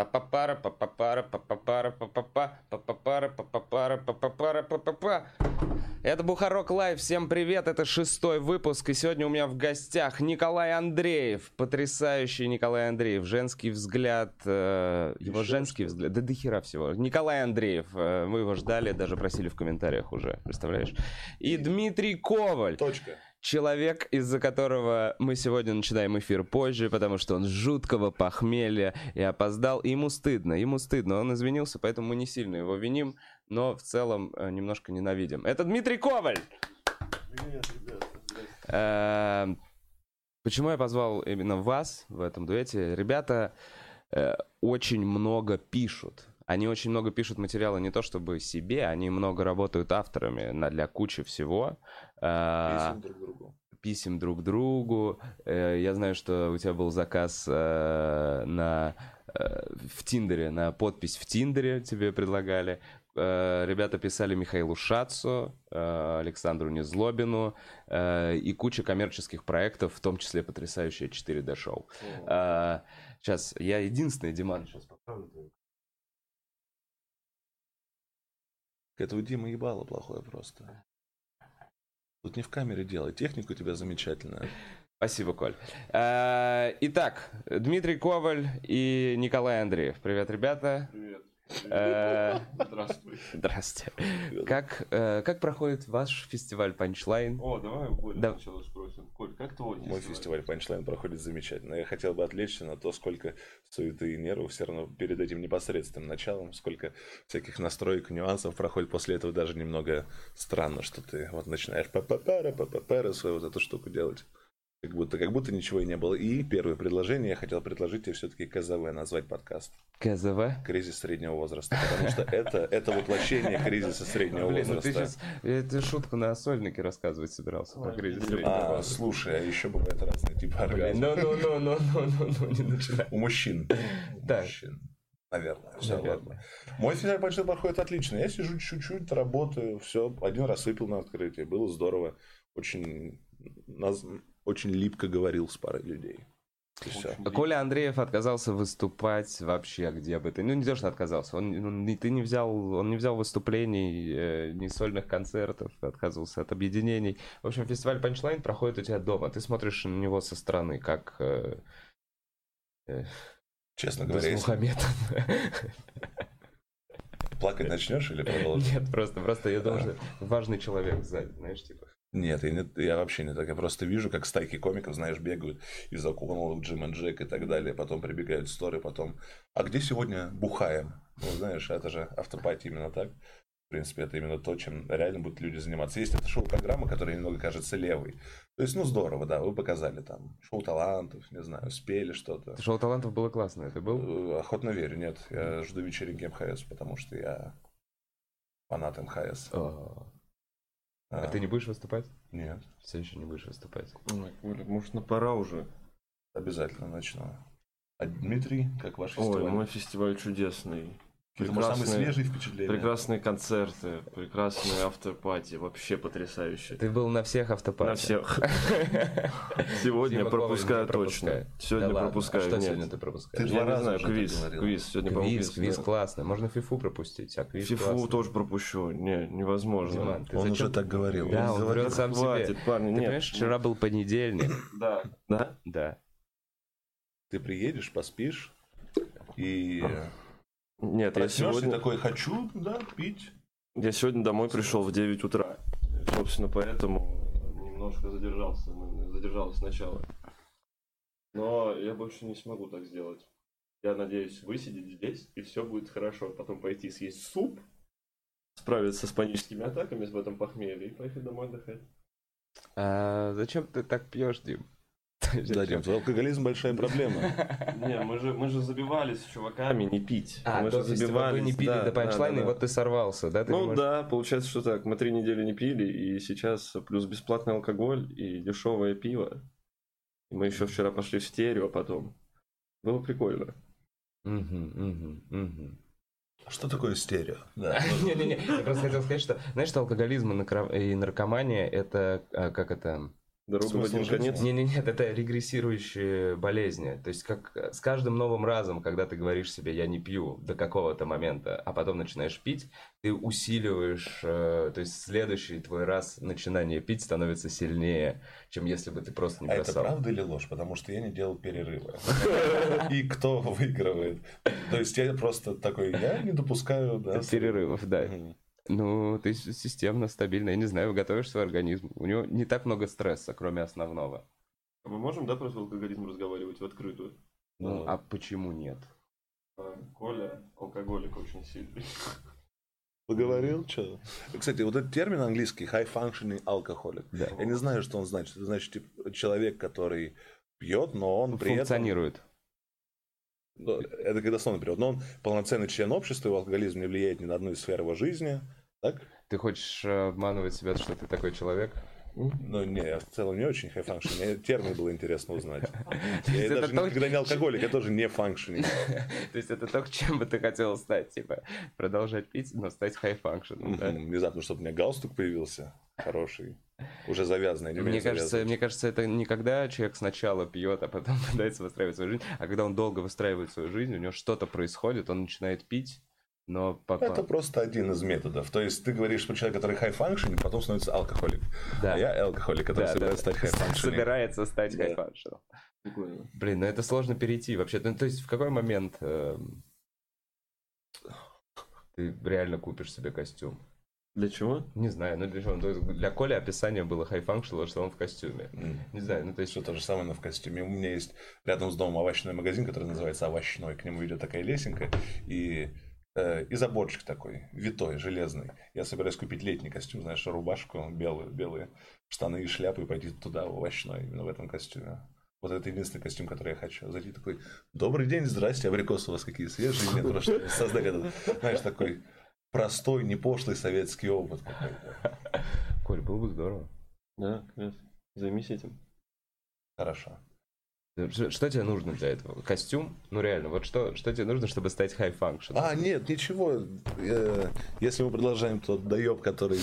Папапара, папапара, папапара, папапа, папапара, папапара, папапара, папапа. Это Бухарок Лайв, всем привет, это шестой выпуск, и сегодня у меня в гостях Николай Андреев, потрясающий Николай Андреев, женский взгляд, э, его женский взгляд, да до хера всего. Николай Андреев, э, мы его ждали, даже просили в комментариях уже, представляешь? И Дмитрий Коваль. Точка. Человек, из-за которого мы сегодня начинаем эфир позже, потому что он жуткого похмелья и опоздал. И ему стыдно, ему стыдно. Он извинился, поэтому мы не сильно его виним, но в целом э, немножко ненавидим. Это Дмитрий Коваль! Привет, ребята. Э, Почему я позвал именно вас в этом дуэте? Ребята э, очень много пишут. Они очень много пишут материала не то чтобы себе, они много работают авторами на, для кучи всего. Э, Писем друг другу. писем друг другу. Э, Я знаю, что у тебя был заказ э, на э, в Тиндере, на подпись в Тиндере тебе предлагали. Ребята писали Михаилу Шацу, Александру Незлобину и куча коммерческих проектов, в том числе потрясающее 4D-шоу. Сейчас, я единственный, Диман, сейчас поправлю. Это у Димы ебало плохое просто. Тут не в камере делай, техника у тебя замечательная. Спасибо, Коль. Э, Итак, Дмитрий Коваль и Николай Андреев. Привет, ребята. Привет. Э, Здравствуй. Здрасте. Как, э, как проходит ваш фестиваль Панчлайн? О, давай у Коли Да. сначала спросим. Коль, как твой Мой фестиваль Панчлайн проходит замечательно. Я хотел бы отвлечься на то, сколько суеты и нервов все равно перед этим непосредственным началом, сколько всяких настроек, нюансов проходит после этого даже немного странно, что ты вот начинаешь папапара, папапара свою вот эту штуку делать. Как будто, как будто ничего и не было. И первое предложение я хотел предложить тебе все-таки КЗВ назвать подкаст. КЗВ? Кризис среднего возраста. Потому что это, это воплощение кризиса среднего Блин, ну возраста. ты сейчас эту шутку на сольнике рассказывать собирался про кризис среднего А, возраста. слушай, а еще бывают разные типы оргазмов. Ну, ну, ну, ну, ну, ну, ну, не начинай. У мужчин. У Так. мужчин. Наверное. Все, Наверное. ладно. Мой фестиваль большой проходит отлично. Я сижу чуть-чуть, работаю, все. Один раз выпил на открытии. Было здорово. Очень, наз- очень липко говорил с парой людей. Все. Коля Андреев отказался выступать вообще где бы ты. Ну, не то, что отказался. Он, он не- ты не взял, он не взял выступлений, э, ни сольных концертов, отказывался от объединений. В общем, фестиваль Панчлайн проходит у тебя дома. Ты смотришь на него со стороны, как э, э, Честно говоря, Досмухамедов. плакать начнешь или продолжишь? Нет, просто, просто я что важный человек сзади, знаешь, типа. Нет, я, не- я вообще не так. Я просто вижу, как стайки комиков, знаешь, бегают из около Джим и Джек и так далее. Потом прибегают сторы, потом... А где сегодня бухаем? Ну, знаешь, это же автопати именно так. В принципе, это именно то, чем реально будут люди заниматься. Есть эта шоу-программа, которая немного кажется левой. То есть, ну, здорово, да, вы показали там шоу талантов, не знаю, спели что-то. Шоу талантов было классно, ты был? Э, Охотно верю, нет. Я жду вечеринки МХС, потому что я фанат МХС. А А, ты не будешь выступать? Нет, Все еще не будешь выступать. Ой, Коля, может, на пора уже? обязательно начну. А Дмитрий, как ваш Ой, фестиваль? мой фестиваль чудесный. Это, может, самые Прекрасные, свежие впечатления. прекрасные концерты, прекрасные автопати, вообще потрясающе. Ты был на всех автопатах? На всех. Сегодня пропускаю точно. Сегодня пропускаю. а что нет. сегодня ты пропускаешь? Ты Я два не раза квиз. Квиз. Сегодня, по-моему, Квиз, квиз классно. Можно фифу пропустить, а квиз Фифу тоже пропущу. Не, невозможно. Он уже так говорил. Да, Он говорил, сам Хватит, себе. парни, Ты понимаешь, вчера был понедельник. Да. Да? Да. Ты приедешь, поспишь, и Нет, я сегодня... такой, хочу, да, пить. Я сегодня домой пришел в 9 утра. Собственно, поэтому немножко задержался, задержался сначала. Но я больше не смогу так сделать. Я надеюсь высидеть здесь, и все будет хорошо. Потом пойти съесть суп, справиться с паническими атаками в этом похмелье и поехать домой отдыхать. А зачем ты так пьешь, Дим? Да, Дим, алкоголизм большая проблема. Не, мы же, мы же забивались с чуваками не пить. А, мы же вы не пили да, до панчлайна, да, и вот ты сорвался, да? Ты Ну можешь- да, получается, что так. Мы три недели не пили, и сейчас плюс бесплатный алкоголь и дешевое пиво. И мы еще вчера пошли в стерео потом. Было прикольно. Мгм, мгм, мгм. Что такое стерео? Да. Не-не-не, я просто хотел сказать, что, знаешь, что алкоголизм и наркомания, это, а, как это, Дорога в один конец. Не, не, нет, это регрессирующие болезни. То есть как э, с каждым новым разом, когда ты говоришь себе, я не пью до какого-то момента, а потом начинаешь пить, ты усиливаешь, э, то есть следующий твой раз начинание пить становится сильнее, чем если бы ты просто не А это правда или ложь? Потому что я не делал перерыва. И кто выигрывает? То есть я просто такой, я не допускаю... Перерывов, да. Ну, ты системно, стабильно, я не знаю, готовишь свой организм. У него не так много стресса, кроме основного. А Мы можем, да, про свой алкоголизм разговаривать в открытую? Ну, Ну. а почему нет? А, Коля алкоголик очень сильный. Поговорил, что? Кстати, вот этот термин английский high functioning alcoholic. Да. Я не знаю, что он значит. Это значит типа, человек, который пьет, но он при этом... Функционирует. Ну, Это когда словно перевод. Но он полноценный член общества, его алкоголизм не влияет ни на одну из сфер его жизни. Так? Ты хочешь э, обманывать себя, что ты такой человек? Ну, не, я в целом не очень high functioning. Мне термин было интересно узнать. Я это даже то, никогда не алкоголик, я тоже не functioning. То есть это то, чем бы ты хотел стать, типа, продолжать пить, но стать high function, да? Внезапно, чтобы у меня галстук появился хороший, уже завязанный. не Мне кажется, мне кажется, это не когда человек сначала пьет, а потом пытается выстраивать свою жизнь, а когда он долго выстраивает свою жизнь, у него что-то происходит, он начинает пить, но по- Это просто один из методов. То есть ты говоришь про человека, который high functioning, потом становится алкоголик. да, А я алкоголик, который да, собирается да, стать high functioning. собирается стать Да. high function. Прикольно. Блин, ну это сложно перейти вообще. Ну, то есть в какой момент эм, ты реально купишь себе костюм? Для чего? Не знаю, ну для чего? Ну, Для Коли описание было high function, что он в костюме. М. Не знаю, ну то есть... Все то же самое, но в костюме. У меня есть рядом с домом овощной магазин, который называется Овощной. К нему идет такая лесенка. И э, и заборчик такой, витой, железный. Я собираюсь купить летний костюм, знаешь, рубашку белую, белые штаны и шляпу и пойти туда, в овощной, именно в этом костюме. Вот это единственный костюм, который я хочу. Зайти такой, добрый день, здрасте, абрикосы у вас какие свежие. Нет, просто создать этот, знаешь, такой простой, не пошлый советский опыт какой-то. Коль, было бы здорово. Да, конечно. Займись этим. Хорошо. Что, тебе нужно для этого? Костюм? Ну реально, вот что, что тебе нужно, чтобы стать high function? А, нет, ничего. Э, Если мы продолжаем тот доеб, который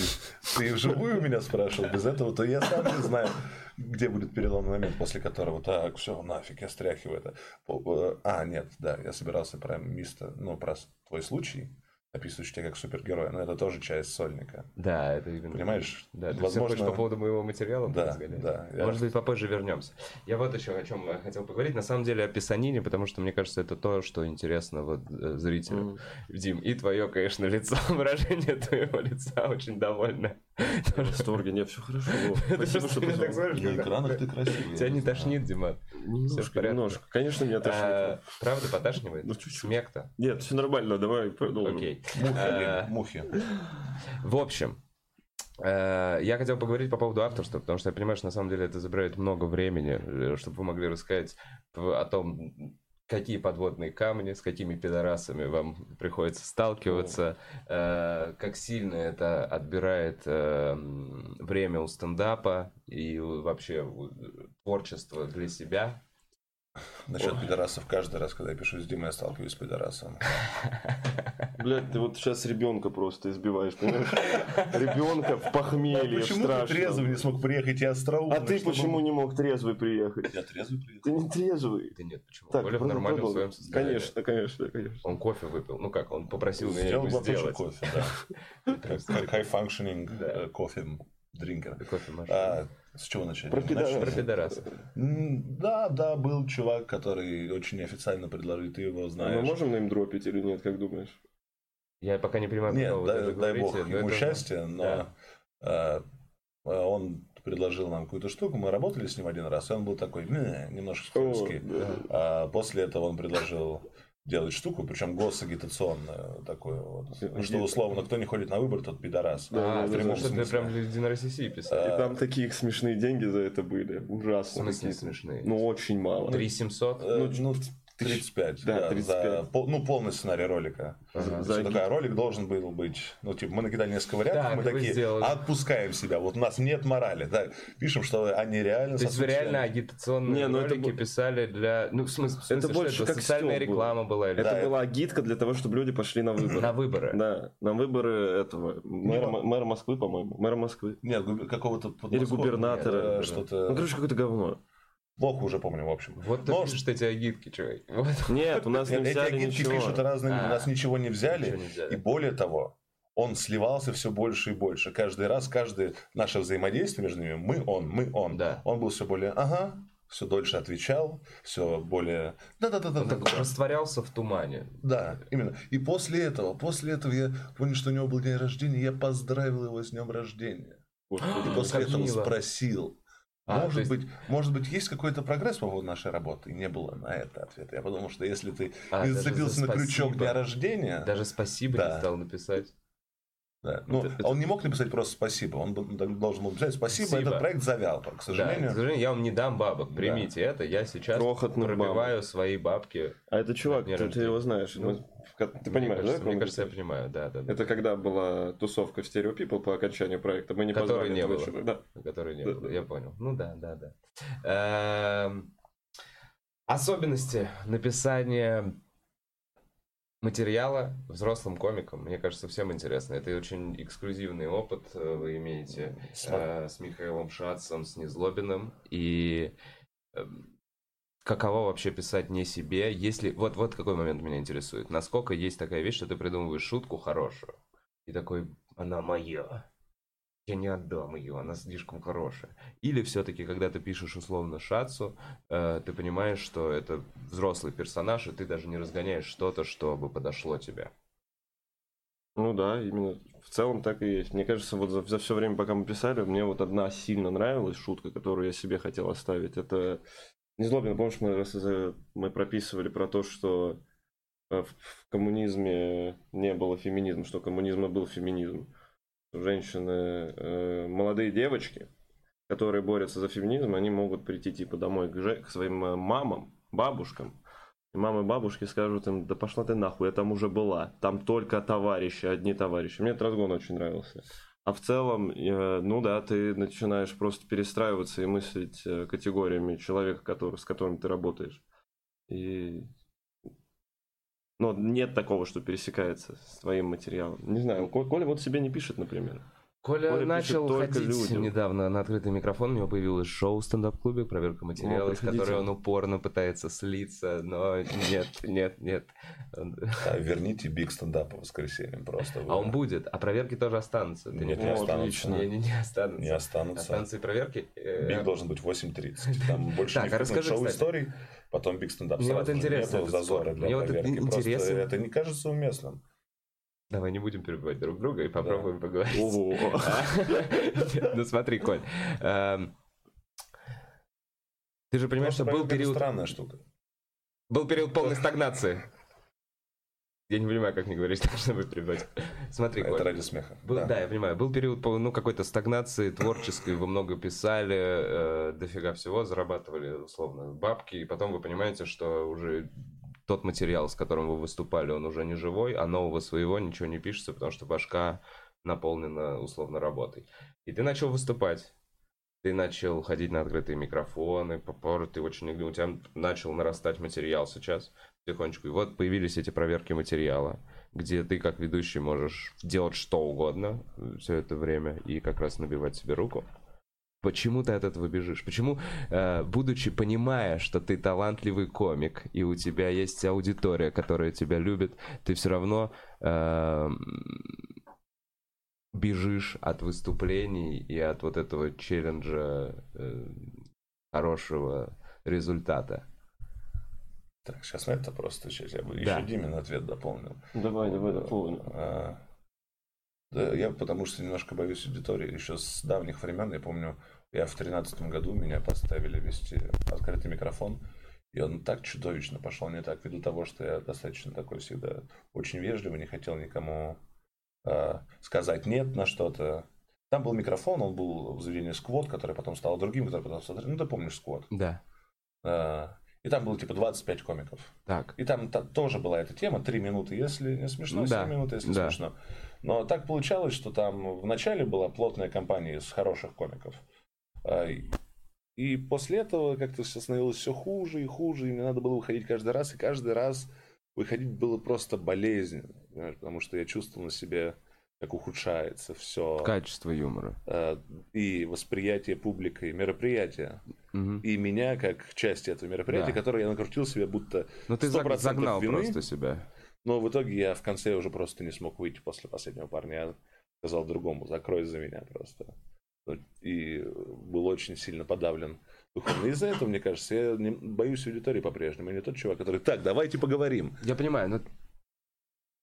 ты вживую меня спрашивал, без этого, то я сам не знаю, где будет переломный момент, после которого так, все, нафиг, я стряхиваю это. Э, А, нет, да, я собирался про мистер, ну, про твой случай, описывающий тебя как супергероя, но это тоже часть сольника. Да, это именно. Понимаешь? Да, ты Возможно- все хочешь по поводу моего материала Да, да, я- Может быть, попозже вернемся. Я вот еще о чем хотел поговорить. На самом деле о писанине, потому что мне кажется, это то, что интересно вот э, зрителю. Мгм. Дим, и твое, конечно, лицо, выражение твоего лица очень довольно. В восторге. Нет, все хорошо. Спасибо, что На экранах ты красивый. Тебя не тошнит, Дима? Немножко, немножко. Конечно, меня А, тошнит. Правда, поташнивает? Ну, чуть-чуть. Смех-то? Нет, все нормально, давай продолжим. Окей. Мухи, А. В общем, э, я хотел поговорить по поводу авторства, потому что я понимаю, что на самом деле это забирает много времени, э, чтобы вы могли рассказать о том, какие подводные камни, с какими пидорасами вам приходится сталкиваться, э, как сильно это отбирает э, время у стендапа и вообще у- творчество для себя. Насчет пидорасов, каждый раз, когда я пишу с Димой, я сталкиваюсь с пидорасом. Блядь, ты вот сейчас ребенка просто избиваешь, понимаешь? Ребенка в похмелье Почему ты трезвый не смог приехать и остроумный? А ты чтобы- почему не мог трезвый приехать? Я трезвый приехал. Ты не трезвый. Да нет, почему? Так, Коля в продол- нормальном продолжим. своем состоянии. Конечно, конечно, конечно. Он кофе выпил. Ну как, он попросил меня пачки сделать. кофе, да. High functioning э, кофе дринкер. Кофе машина. С чего начать? Про пидораса. Про пидораса. Да, да, был чувак, который очень неофициально предложил, ты его А мы знаешь. можем им дропить или нет, как думаешь? Я пока не понимаю, Нет, дай, дай говорите, бог ему это- счастья, но Да. э, он предложил нам какую-то штуку, мы работали с ним один раз, и он был такой, «Не, немножко скользкий. да. А после этого он предложил делать штуку, причем госагитационную такую вот. Э, Что условно, кто не ходит на выбор, тот пидорас. Да, А, да, что ты прям для Единой России писал? А, И там такие смешные деньги за это были. В Ужасно. смысле какие-то. смешные? Ну, очень мало. 3700? Э, ну, ну, 35, Да, да, 35. за пол- ну, полный сценарий ролика. Ага. Всё За такое, ролик должен был быть, ну, типа, мы накидали несколько вариантов, Так, мы такие, сделали. отпускаем себя, вот у нас нет морали, да, пишем, что они реально То есть вы реально агитационные Не, ну это ролики бу- писали для... Ну, в смысле, в смысле, Это что больше как социальная был. реклама была? или Это Да, была агитка для того, чтобы люди пошли на выборы. На выборы? Да, на выборы этого мэра, Не, мэра Москвы, по-моему. Мэра Москвы. Нет, какого-то Или губернатора. э, что-то, Ну, короче, какое-то говно. Плохо уже помню, в общем. Вот ты Но- пишешь эти агитки, чувак. Вот. Нет, у нас не Нет, эти взяли агитки ничего. пишут разные, люди, А. у нас ничего не взяли, Ничего не взяли. и более того, он сливался все больше и больше. Каждый раз, каждое наше взаимодействие между ними, мы, он, мы, он. Да. Он был все более, ага, все дольше отвечал, все более, да-да-да-да. Он так растворялся в тумане. Да, именно. И после этого, после этого я понял, что у него был день рождения, я поздравил его с днем рождения. Господи. И после этого спросил, А, может есть- быть, может быть, есть какой-то прогресс по поводу нашей работы? Не было на это ответа. Я подумал, что если ты А, не зацепился за на крючок дня рождения, Даже спасибо Да. не стал написать. да, ну, Это- это- он не мог написать просто спасибо, он должен был написать спасибо, Спасибо. этот проект завял, к Да, сожалению. к сожалению, я вам не дам бабок. Примите это. Я сейчас Крохотных пробиваю свои бабки. А это чувак, ты, ты рождения. его знаешь. Ну, Ты Мне понимаешь, кажется, да? Мне кажется, я понимаю, да, да. да. Это когда была тусовка в Stereo People по окончанию проекта. Мы не Которой не было. чувака. Да. Который не Да, было. да. Я понял. Ну да, да, да. Эм, Особенности написания материала взрослым комикам, мне кажется, всем интересно. Это очень эксклюзивный опыт э, вы имеете э, с Михаилом Шацем, с Незлобиным. И эм, каково вообще писать не себе, если... Вот, вот какой момент меня интересует. Насколько есть такая вещь, что ты придумываешь шутку хорошую, и такой, она моя. Я не отдам ее, она слишком хорошая. Или все-таки, когда ты пишешь условно Шацу, э, ты понимаешь, что это взрослый персонаж, и ты даже не разгоняешь что-то, чтобы подошло тебе. Ну да, именно в целом так и есть. Мне кажется, вот за, за все время, пока мы писали, мне вот одна сильно нравилась шутка, которую я себе хотел оставить. Это Незлобин, помнишь, мы, мы прописывали про то, что э, в, коммунизме не было феминизма, что коммунизм и был феминизм. Женщины, э, молодые девочки, которые борются за феминизм, они могут прийти типа домой к, своим э, мамам, бабушкам, и мамы бабушки скажут им, да пошла ты нахуй, я там уже была. Там только товарищи, одни товарищи. Мне этот разгон очень нравился. А в целом, э, ну да, ты начинаешь просто перестраиваться и мыслить э, категориями человека, который, с которым ты работаешь. И... Но нет такого, что пересекается с твоим материалом. Не знаю, Ко- Коля вот себе не пишет, например. Коля, Коля начал ходить людям. недавно на открытый микрофон, у него появилось шоу в стендап-клубе «Проверка материала», О, с которой он упорно пытается слиться, но нет, нет, нет. А, верните биг стендап по воскресеньям просто. А он будет, а проверки тоже останутся. Ты Нет, не не останутся. Не, не, не останутся. Не останутся. Останутся и проверки. Э, Биг должен быть 8.30. Там больше Так, не а расскажи, шоу кстати. историй, потом биг стендап Мне вот интересно Нету зазора для Мне вот это проверки. Просто интересно. это не кажется уместным. Давай не будем перебивать друг друга и попробуем поговорить. Ого. Ну смотри, Коль. эм, Ты же понимаешь, что был период странная штука. Был период полной стагнации. Я не понимаю, как мне говорить, так, чтобы перебивать. Смотри, Это Коль. ради смеха. Был, да. я понимаю. Был период ну, какой-то стагнации творческой, вы много писали, э, дофига всего, зарабатывали, условно, бабки, и потом вы понимаете, что уже тот материал, с которым вы выступали, он уже не живой, а нового своего ничего не пишется, потому что башка наполнена, условно, работой. И ты начал выступать. Ты начал ходить на открытые микрофоны, попор, ты очень... У тебя начал нарастать материал сейчас потихонечку. И вот появились эти проверки материала, где ты как ведущий можешь делать что угодно все это время и как раз набивать себе руку. Почему ты от этого бежишь? Почему, э, будучи понимая, что ты талантливый комик и у тебя есть аудитория, которая тебя любит, ты все равно э, бежишь от выступлений и от вот этого челленджа э, хорошего результата? Так, сейчас на это просто сейчас я бы Да. еще Димин ответ дополнил. Давай, давай, дополню. А, Да, я потому что немножко боюсь аудитории. Еще с давних времен, я помню, я в тринадцатом году меня поставили вести открытый микрофон, и он так чудовищно пошел не так, ввиду того, что я достаточно такой всегда очень вежливый, не хотел никому а, сказать нет на что-то. Там был микрофон, он был в заведении Сквот, который потом стал другим, который потом стал... Ну, ты помнишь Сквот. Да. А, И там было типа 25 комиков. Так. И там та- тоже была эта тема, 3 минуты, если не смешно, Да, 7 минут, если да. смешно. Но так получалось, что там в начале была плотная компания из хороших комиков. А, и- после этого как-то все становилось все хуже и хуже, и мне надо было выходить каждый раз, и каждый раз выходить было просто болезненно, понимаешь, потому что я чувствовал на себе, как ухудшается все. Качество юмора. И восприятие публикой мероприятия. Мгм. И меня как части этого мероприятия, Да. которое я накрутил себе будто Ну ты 100% заг- загнал вины. просто себя. Но в итоге я в конце уже просто не смог выйти после последнего парня. Я сказал другому, закрой за меня просто. И был очень сильно подавлен духовно. Из-за этого, мне кажется, я не- боюсь аудитории по-прежнему. Я не тот чувак, который, так, давайте поговорим. Я понимаю, но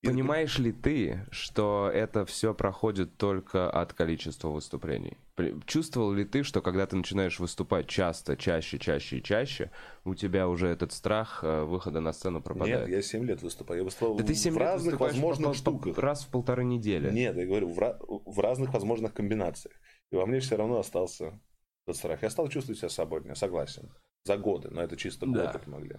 понимаешь ли ты, что это все проходит только от количества выступлений? Чувствовал ли ты, что когда ты начинаешь выступать часто, чаще, чаще и чаще, у тебя уже этот страх э, выхода на сцену пропадает? Нет, я 7 лет выступаю. Я выступал Да ты 7 в лет разных возможных по- штуках. раз в полторы недели. Нет, я говорю, в, в разных возможных комбинациях. И во мне все равно остался этот страх. Я стал чувствовать себя свободнее, согласен. За годы, но это чисто Да. годы помогли.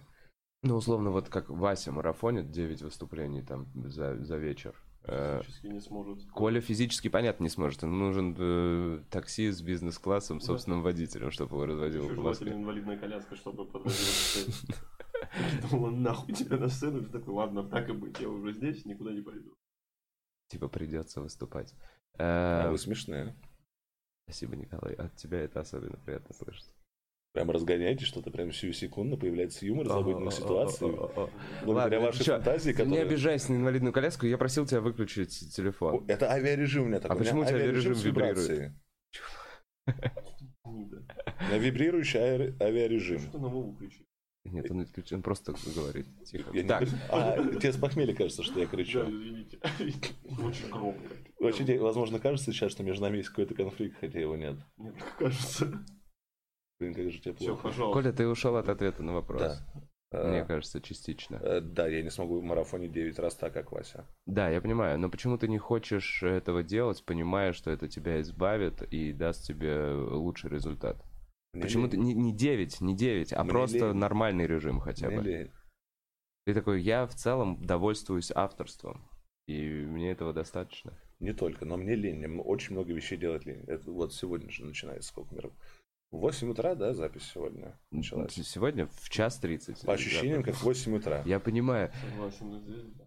Ну, условно, вот как Вася марафонит 9 выступлений там за, за вечер. Э, Физически не сможет. Коля физически, понятно, не сможет. Ему нужен э, такси с бизнес-классом, Да. собственным водителем, чтобы его разводил Еще желательно Москве. инвалидная коляска, чтобы. Я думал, нахуй тебя на сцену. Ты такой, ладно, так и быть, я уже здесь, никуда не пойду. Типа придется выступать. А Э, вы смешные. Спасибо, Николай. От тебя это особенно приятно слышать. Прям разгоняете что-то, прям сию секунду появляется юмор из обыденных ситуаций. Благодаря Ладно, вашей фантазии, Не которая... обижайся на инвалидную коляску, я просил тебя выключить телефон. Это авиарежим у меня такой. А почему у тебя авиарежим вибрирует? меня вибрирующий авиарежим. Что на Вову включить? Нет, он просто говорит. Тихо. Я не- Так, А, тебе с похмелья кажется, что я Да, кричу. извините. Очень громко. Вообще, тебе, возможно, кажется сейчас, что между нами есть какой-то конфликт, хотя его нет. Мне так кажется. Блин, как же тебе Все, плохо. пожалуйста. Коля, ты ушел от ответа на вопрос. Да. Мне Э, кажется, частично. э, Да, я не смогу в марафоне 9 раз так, как Вася. Да, я понимаю, но почему ты не хочешь этого делать, понимая, что это тебя избавит и даст тебе лучший результат? Мне Почему лень. ты не, не 9, не 9, а Мне просто лень. нормальный режим хотя Мне бы? лень. Ты такой, я в целом довольствуюсь авторством, и мне этого достаточно. Не только, но мне лень. Мне очень много вещей делать лень. Это вот сегодня же начинается сколько миров. В 8 утра, да, запись сегодня началась. Сегодня в час 30. По ощущениям, как в 8 утра. Я понимаю, но здесь, да.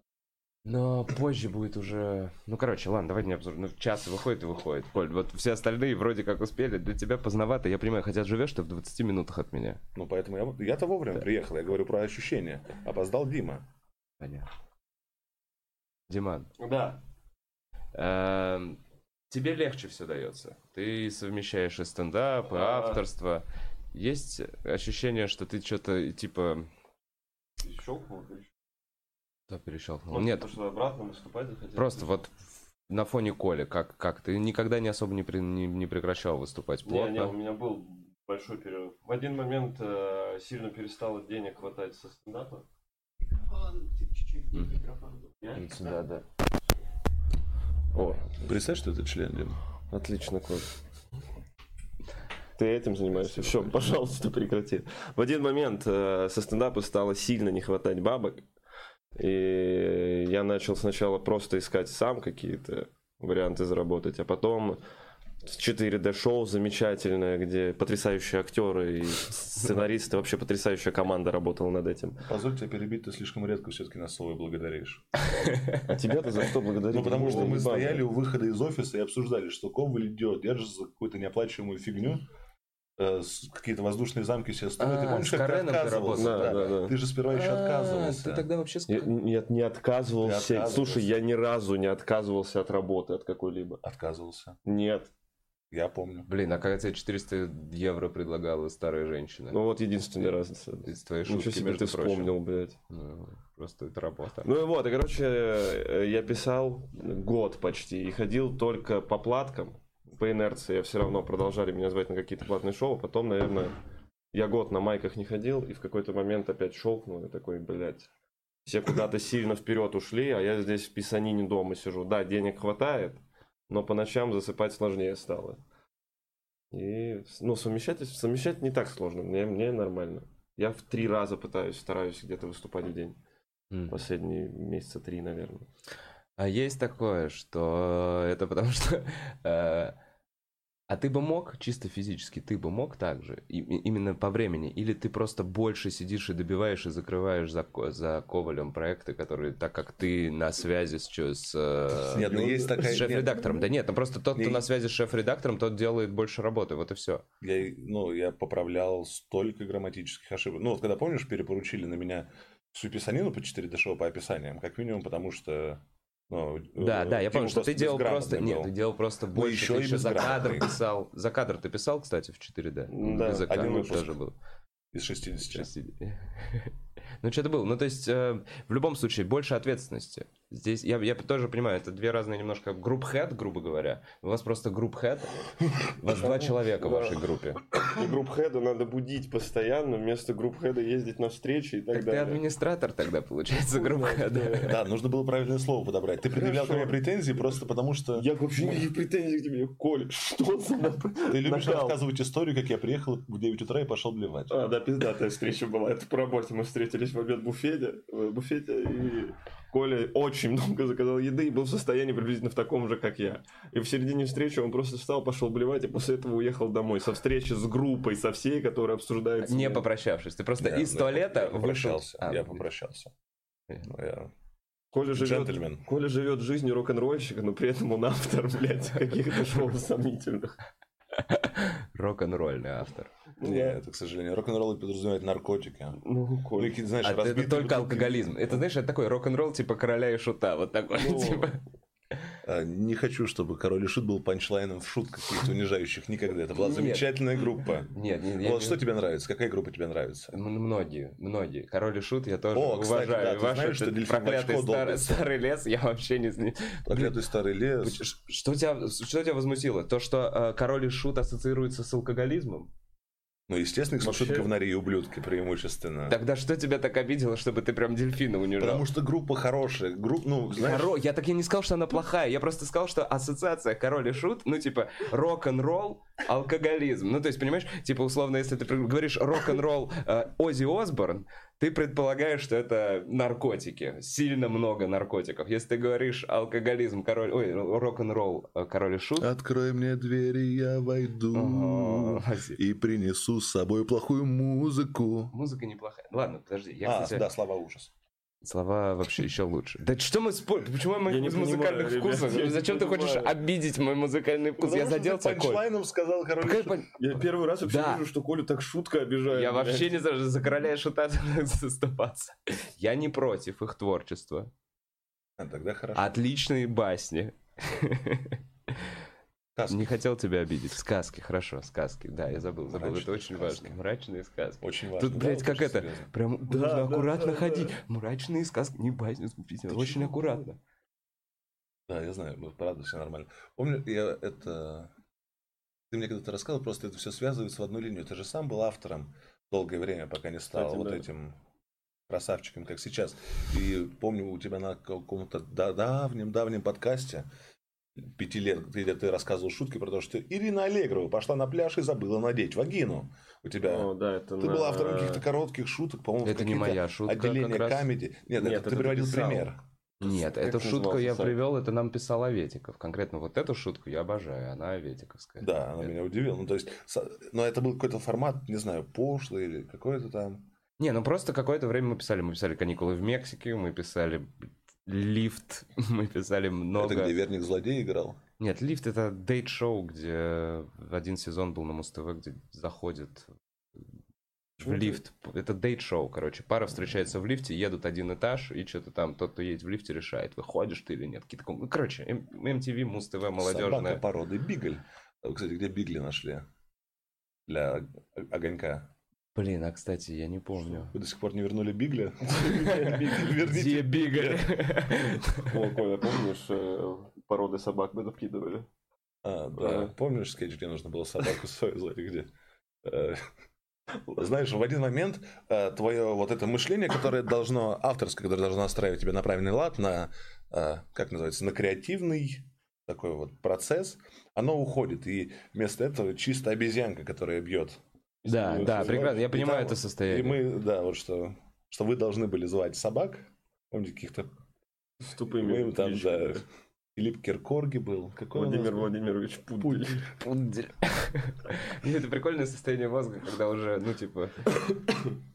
но позже будет уже... Ну, короче, ладно, давайте не обсуждаем. Ну, в час выходит и выходит. Коль, вот все остальные вроде как успели, для тебя поздновато. Я понимаю, хотя живешь ты в 20 минутах от меня. Ну, поэтому я, я-то вовремя Да. приехал. Я говорю про ощущения. Опоздал Дима. Понятно. Диман, Да. эм, тебе легче все дается. Ты совмещаешь и стендап, и А. авторство. Есть ощущение, что ты что-то типа... Щелкнул, короче. Да, перещелкнул. Вот, Нет, потому что обратно выступать захотел. просто вот на фоне Коли, как, как ты никогда не особо не, при- не, не прекращал выступать Не, плотно. не, у меня был большой перерыв. В один момент э, сильно перестало денег хватать со стендапа. Мгм. Я? Да, да. О, Представь, что это член, Дим. отлично, Коль. Ты этим занимаешься? Все, пожалуйста, прекрати. В один момент э, со стендапа стало сильно не хватать бабок. И я начал сначала просто искать сам какие-то варианты заработать, а потом 4D-шоу замечательное, где потрясающие актеры и сценаристы, вообще потрясающая команда работала над этим. Позволь тебя перебить, ты слишком редко все-таки нас слово благодаришь. А тебя-то за что благодарить? Ну, потому что мы стояли у выхода из офиса и обсуждали, что Коваль идет, держится за какую-то неоплачиваемую фигню, э, какие-то воздушные замки себе строит. А, ты помнишь, как ты отказывался? Да, да, да. Ты же сперва еще А, отказывался. Ты тогда вообще... Нет, не отказывался. Слушай, я ни разу не отказывался от работы, от какой-либо. Отказывался. Нет. Я помню. Блин, а когда тебе 400 евро предлагала старая женщина? Ну вот единственный раз. Из твоей Ничего шутки, себе между ты прочим. вспомнил, блядь. Ну, просто это работа. Ну и вот, и короче, э, я писал год почти и ходил только по платкам. По инерции я все равно продолжали меня звать на какие-то платные шоу. Потом, наверное, я год на майках не ходил, и в какой-то момент опять щелкнул, и такой, блядь. Все куда-то сильно вперед ушли, а я здесь в писанине дома сижу. Да, денег хватает, но по ночам засыпать сложнее стало. И, ну, совмещать, совмещать не так сложно, мне, мне нормально. Я в три раза пытаюсь, стараюсь где-то выступать в день. М. Последние месяца три, наверное. А есть такое, что это потому что... А ты бы мог, чисто физически, ты бы мог так же, и- и- именно по времени? Или ты просто больше сидишь и добиваешь, и закрываешь за, за Ковалем проекты, которые, так как ты на связи с, чё- с, э, Нет, ну есть с такая... нет, шеф-редактором? Да нет, ну просто тот, кто Не- на связи с шеф-редактором, тот делает больше работы, вот и все. Я, и- ну, я поправлял столько грамматических ошибок. Ну, вот когда, помнишь, перепоручили на меня всю писанину по 4 шоу по описаниям, как минимум, потому что... Ну, Да, да, я Дима помню, что ты делал просто... безграмотный Нет, был. ты делал просто больше, еще ты и еще за кадр писал. За кадр ты писал, кстати, в 4D? Да, Языка один выпуск. тоже был. Из 60. 60. Ну, что-то было. Ну, то есть, э, в любом случае, больше ответственности. Здесь, я, я тоже понимаю, это две разные немножко... Group head, грубо говоря. У вас просто group head. У вас два человека в вашей группе. И group head а надо будить постоянно, вместо group head а ездить на встречи и так, Так ты далее. администратор тогда, получается, group head а. Да, нужно было правильное слово подобрать. Ты предъявлял ко мне претензии просто потому, что Я вообще никаких претензий к тебе. Коля, что за ты любишь рассказывать историю, как я приехал в 9 утра и пошел блевать. А, да, пиздатая встреча была. Это по работе. Мы встретились в обед в буфете, в буфете, и Коля очень много заказал еды и был в состоянии приблизительно в таком же, как я. И в середине встречи он просто встал, пошел блевать, и после этого уехал домой. Со встречи с группой, со всей, которая обсуждается. Не попрощавшись. Ты просто Я- из ну, туалета я вышел. попрощался. А, Я попрощался. Э. Ну, я Коля живет, джентльмен. Коля живет жизнью рок-н-ролльщика, но при этом он автор, блядь, каких-то шоу сомнительных. Рок-н-ролльный автор. Ну, Не, да. это, к сожалению, рок-н-ролл подразумевает наркотики. Ну, Ну, Коля. какие-то, знаешь, А это только бутылки. алкоголизм. Это, знаешь, это такой рок-н-ролл типа короля и шута. Вот такой. Ну, типа. А, Не хочу, чтобы Король и Шут был панчлайном в шутках каких-то унижающих никогда. Это была Нет. замечательная группа. Нет, нет, я Вот что тебе нравится? Какая группа тебе нравится? Многие, многие. Король и Шут я тоже О, кстати, уважаю. да, ты Ваш знаешь, что проклятый старый, старый лес я вообще не знаю. Проклятый старый лес. Что тебя, что тебя возмутило? То, что э, король и шут ассоциируется с алкоголизмом? Ну, естественно, их слушают Вообще- говнари и ублюдки преимущественно. Тогда что тебя так обидело, чтобы ты прям дельфина унижал? Потому что группа хорошая. Групп, ну, знаешь, Хоро- Я так и не сказал, что она плохая. Я просто сказал, что ассоциация король и шут, ну, типа, рок-н-ролл, алкоголизм. Ну, то есть, понимаешь, типа, условно, если ты говоришь рок-н-ролл э, Оззи Осборн, ты предполагаешь, что это наркотики. Сильно много наркотиков. Если ты говоришь алкоголизм, король... Ой, рок-н-ролл, э, король и шут... Открой мне двери, я войду спасибо. и принесу с собой плохую музыку. Музыка неплохая. Ладно, подожди. Я, а, кстати, да, слова ужас. Слова вообще еще лучше. Да что мы спорим? Почему не моих музыкальных понимаю, вкусов? Зачем ты хочешь обидеть мой музыкальный вкус? я задел тебя, Коль. сказал Король Какая Шут. Я первый раз вообще Да. вижу, что Колю так шутка обижает. Я блядь. вообще не за, за короля и шута заступаться. Я не против их творчества. А, тогда хорошо. Отличные басни. Сказки. Не хотел тебя обидеть. Сказки, хорошо, сказки. Да, я забыл, забыл. Это Мрачные очень сказки. важно. Мрачные сказки. Очень важно. Тут, Да, блядь, как очень это, серьезно. прям Да, нужно да, аккуратно да, ходить. да. Мрачные сказки, не басни, действительно, Ты очень чего? аккуратно. Да, я знаю, правда, все нормально. Помню, я это... Ты мне когда-то рассказывал, просто это все связывается в одну линию. Ты же сам был автором долгое время, пока не стал Кстати, вот да. этим красавчиком, как сейчас. И помню, у тебя на каком-то да- давнем-давнем подкасте пяти лет, где ты рассказывал шутки про то, что Ирина Аллегрова пошла на пляж и забыла надеть вагину. У тебя... О, да, это Ты на- был автором каких-то коротких шуток, по-моему, в Это не моя шутка Отделение как раз. камеди. Нет, Нет, это это ты приводил писал. пример. Нет, Как эту шутку я сайт? привел, это нам писал Аветиков. Конкретно вот эту шутку я обожаю, она Аветиковская. Да, она Это- меня удивила. Ну, то есть, но это был какой-то формат, не знаю, пошлый или какой-то там. Не, ну просто какое-то время мы писали. Мы писали «Каникулы в Мексике», мы писали «Лифт», мы писали много... Это где Верник Злодей играл. Нет, «Лифт» — это дейт-шоу, где один сезон был на Муз-ТВ, где заходит в лифт. Это дейт-шоу, короче. Пара встречается в лифте, едут один этаж, и что-то там тот, кто едет в лифте, решает, выходишь ты или нет. Какие-то... Ну, короче, MTV, Муз-ТВ, Собака молодежная. породы Бигль. Кстати, где Бигли нашли? Для огонька. Блин, а кстати, я не помню. Вы до сих пор не вернули Бигля? Где Верните. Бигль? О, Коля, помнишь, э, породы собак мы вкидывали? А, да. Да. Помнишь скетч, где нужно было собаку свою звать? Где? Э, Знаешь, в один момент э, твое вот это мышление, которое должно, авторское, которое должно настраивать тебя на правильный лад, на, э, как называется, на креативный такой вот процесс, оно уходит. И вместо этого чисто обезьянка, которая бьет Да, да, прекрасно. Я И понимаю там- это И состояние. мы, да, вот что, что вы должны были звать собак, помните, каких-то... С тупыми Мы там, да, Филипп Киркорги был. Какой Владимир был? Владимирович Пудель. Пундель. И Это прикольное состояние мозга, когда уже, ну, типа,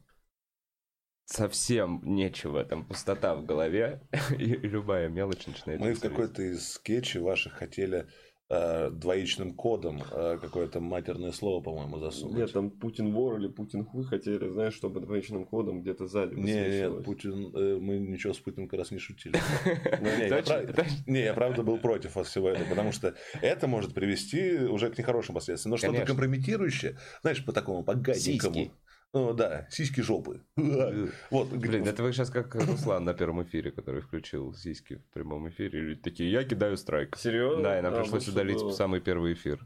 совсем нечего, там пустота в голове, и, и любая мелочь начинает Мы в какой-то из скетчей ваших хотели э, двоичным кодом э, какое-то матерное слово, по-моему, засунуть. Нет, там Путин вор или Путин хуй хотели, знаешь, чтобы двоичным кодом где-то сзади Не, нет, высвечивалось. Путин, э, мы ничего с Путиным как раз не шутили. Не, я Точно? Не, я правда был против всего этого, потому что это может привести уже к нехорошим последствиям. Но что-то компрометирующее, знаешь, по такому, по гаденькому. Ну да, сиськи жопы. Вот, Блин, это вы сейчас как Руслан на первом эфире, который включил сиськи в прямом эфире, и такие, я кидаю страйк. Серьезно? Да, и нам А, пришлось вот удалить было. самый первый эфир.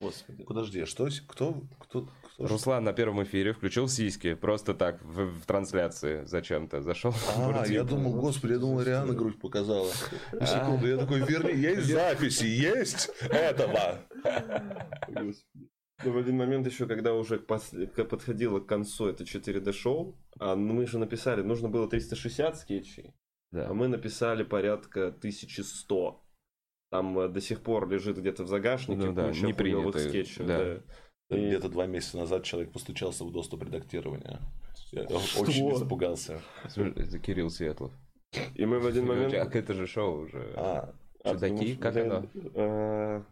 Господи. Подожди, а что, кто, кто, кто Руслан на первом эфире включил сиськи, просто так, в, в трансляции зачем-то зашел. А, я думал, господи, я думал, Риана грудь показала. Секунду, я такой, верни, есть записи, есть этого. Господи. Ну, в один момент еще, когда уже подходило к концу это 4D шоу, а мы же написали, нужно было 360 скетчей, Да. а мы написали порядка 1100. Там э, до сих пор лежит где-то в загашнике Ну да, куча не хуёвых скетчев. да. да. И- Где-то два месяца назад человек постучался в доступ редактирования. Я очень испугался. Это Кирилл Светлов. И мы в один момент... А это же шоу уже. А, Чудаки, как что, оно?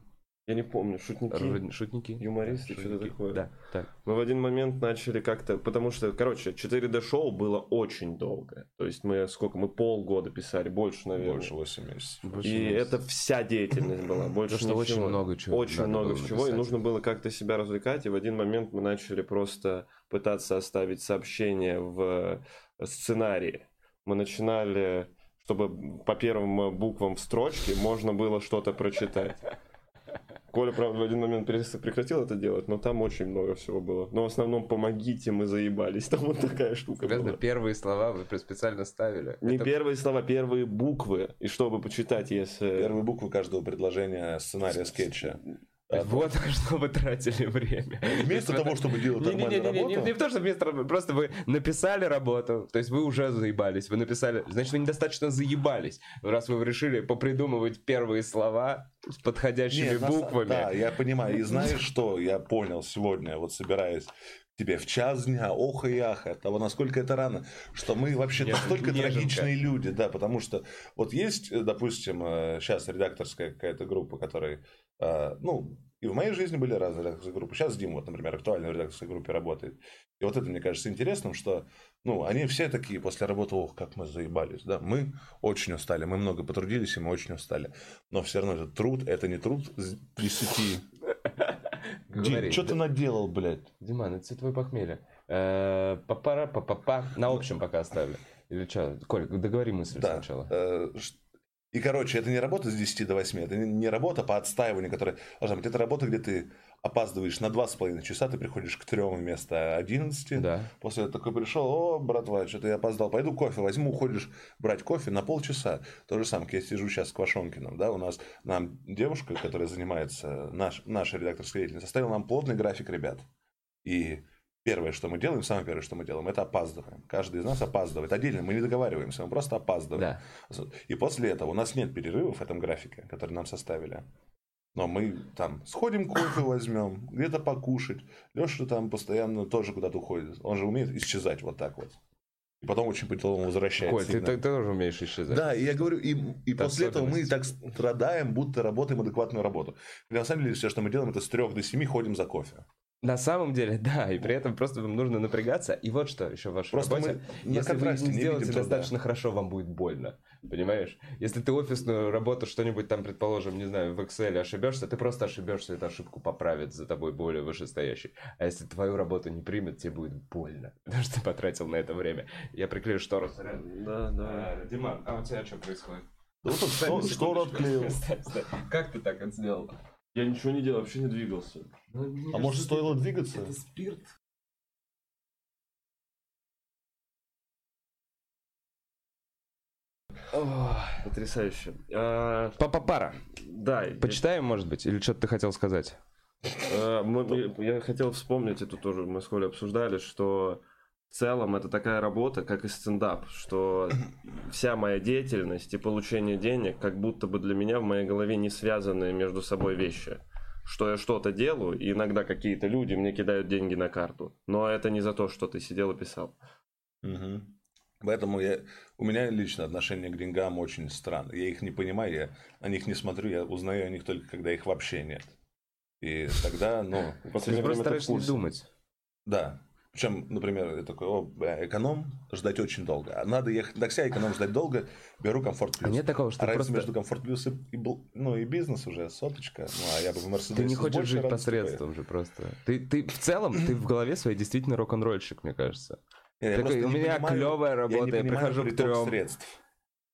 Э, Я не помню, шутники. Ру- Шутники? Юмористы, что-то Шутники. такое. Да, так. Мы в один момент начали как-то, потому что, короче, 4D шоу было очень долго. То есть мы сколько, мы полгода писали, больше, наверное. больше 8 месяцев. Больше И месяца. это вся деятельность была, больше Потому что очень ничего. много чего Очень много всего, и нужно было как-то себя развлекать, и в один момент мы начали просто пытаться оставить сообщение в сценарии. Мы начинали, чтобы по первым буквам в строчке можно было что-то прочитать. Коля, правда, в один момент прекратил это делать, но там очень много всего было. Но в основном «помогите, мы заебались». Там вот такая штука Серьезно, была. первые слова вы специально ставили. Не Это- первые слова, первые буквы. И чтобы почитать, если... Первые буквы каждого предложения сценария скетча. А, Вот на что вы тратили время. Вместо То есть того, чтобы делать нормальную не, не, работу, не в то, что вместо просто вы написали работу, то есть вы уже заебались, вы написали, значит, вы недостаточно заебались, раз вы решили попридумывать первые слова с подходящими Нет, на са- буквами. Да, я понимаю. И знаешь что? Я понял сегодня, вот собираясь тебе в час дня, ох и ах, от того, насколько это рано, что мы вообще Нет, настолько неженка. трагичные люди, да, потому что вот есть, э, допустим, сейчас редакторская какая-то группа, которая, э, ну, и в моей жизни были разные редакторские группы. Сейчас Дима, вот, например, актуально в редакторской группе работает. И вот это, мне кажется, интересным, что, ну, они все такие после работы, ох, как мы заебались, да. Мы очень устали, мы много потрудились, и мы очень устали. Но все равно этот труд, это не труд с 10. Говори. Дим, что ты наделал, блядь? Диман, это твое похмелье. Э, Папара, папапа, на общем пока оставили. Или что? Коль, договори мысль Да. сначала. И, короче, это не работа с 10 до 8, это не- работа по отстаиванию, которая должна быть. Это работа, где ты опаздываешь на 2,5 часа, ты приходишь к 3 вместо 11. Да. После этого такой пришел, о, братва, что-то я опоздал, пойду кофе возьму, уходишь брать кофе на полчаса. То же самое, как я сижу сейчас с Квашонкиным, да, у нас, нам девушка, которая занимается, наш, наша редакторская деятельность, составила нам плотный график ребят. И первое, что мы делаем, самое первое, что мы делаем, это опаздываем. Каждый из нас опаздывает. Отдельно мы не договариваемся, мы просто опаздываем. Да. И после этого у нас нет перерывов в этом графике, который нам составили. Но мы там сходим кофе возьмем, где-то покушать. Леша там постоянно тоже куда-то уходит. Он же умеет исчезать вот так вот. И потом очень по-деловому возвращается. Коль, ты, именно. ты тоже умеешь исчезать. Да, и я говорю, и, и после этого мы так страдаем, будто работаем адекватную работу. И на самом деле все, что мы делаем, это с трех до семи ходим за кофе. На самом деле, да, и при этом просто вам нужно напрягаться. И вот что еще в вашей Просто работе. Если вы не сделаете видим достаточно хорошо, вам будет больно. Понимаешь? Если ты офисную работу, что-нибудь там, предположим, не знаю, в Excel ошибешься, ты просто ошибешься, эту ошибку поправит за тобой более вышестоящий. А если твою работу не примет, тебе будет больно. Потому что ты потратил на это время. Я приклею штору. Да, да. Э, Диман, а у тебя что происходит? Да вот что- штору отклеил. Как ты так это сделал? Я ничего не делал, вообще не двигался. А может стоило двигаться? Это спирт. Потрясающе. А, Папа-пара. да, я- Почитаем, может быть? Или что-то ты хотел сказать? Э, мы- я хотел вспомнить, это тоже мы с Колей обсуждали, что в целом это такая работа, как и стендап, что вся моя деятельность и получение денег как будто бы для меня в моей голове не связанные между собой вещи. Что я что-то делаю, и иногда какие-то люди мне кидают деньги на карту. Но это не за то, что ты сидел и писал. Мгм. Поэтому я, у меня лично отношение к деньгам очень странное. Я их не понимаю, я на них не смотрю, я узнаю о них только когда их вообще нет. И тогда, ну, Ты просто стараешься не думать. да. Причем, например, я такой, о, бля, эконом ждать очень долго. А надо ехать на такси, а эконом ждать долго, беру комфорт плюс. А нет такого, что А разница просто... между комфорт плюс и, и ну, и бизнес уже соточка. Ну, а я бы в Мерседесе Ты не хочешь жить радостью посредством же просто. Ты, ты в целом, ты в голове своей действительно рок-н-ролльщик, мне кажется. Я Такой, у меня понимаю- клевая я не работа, я, прихожу к трем. средств.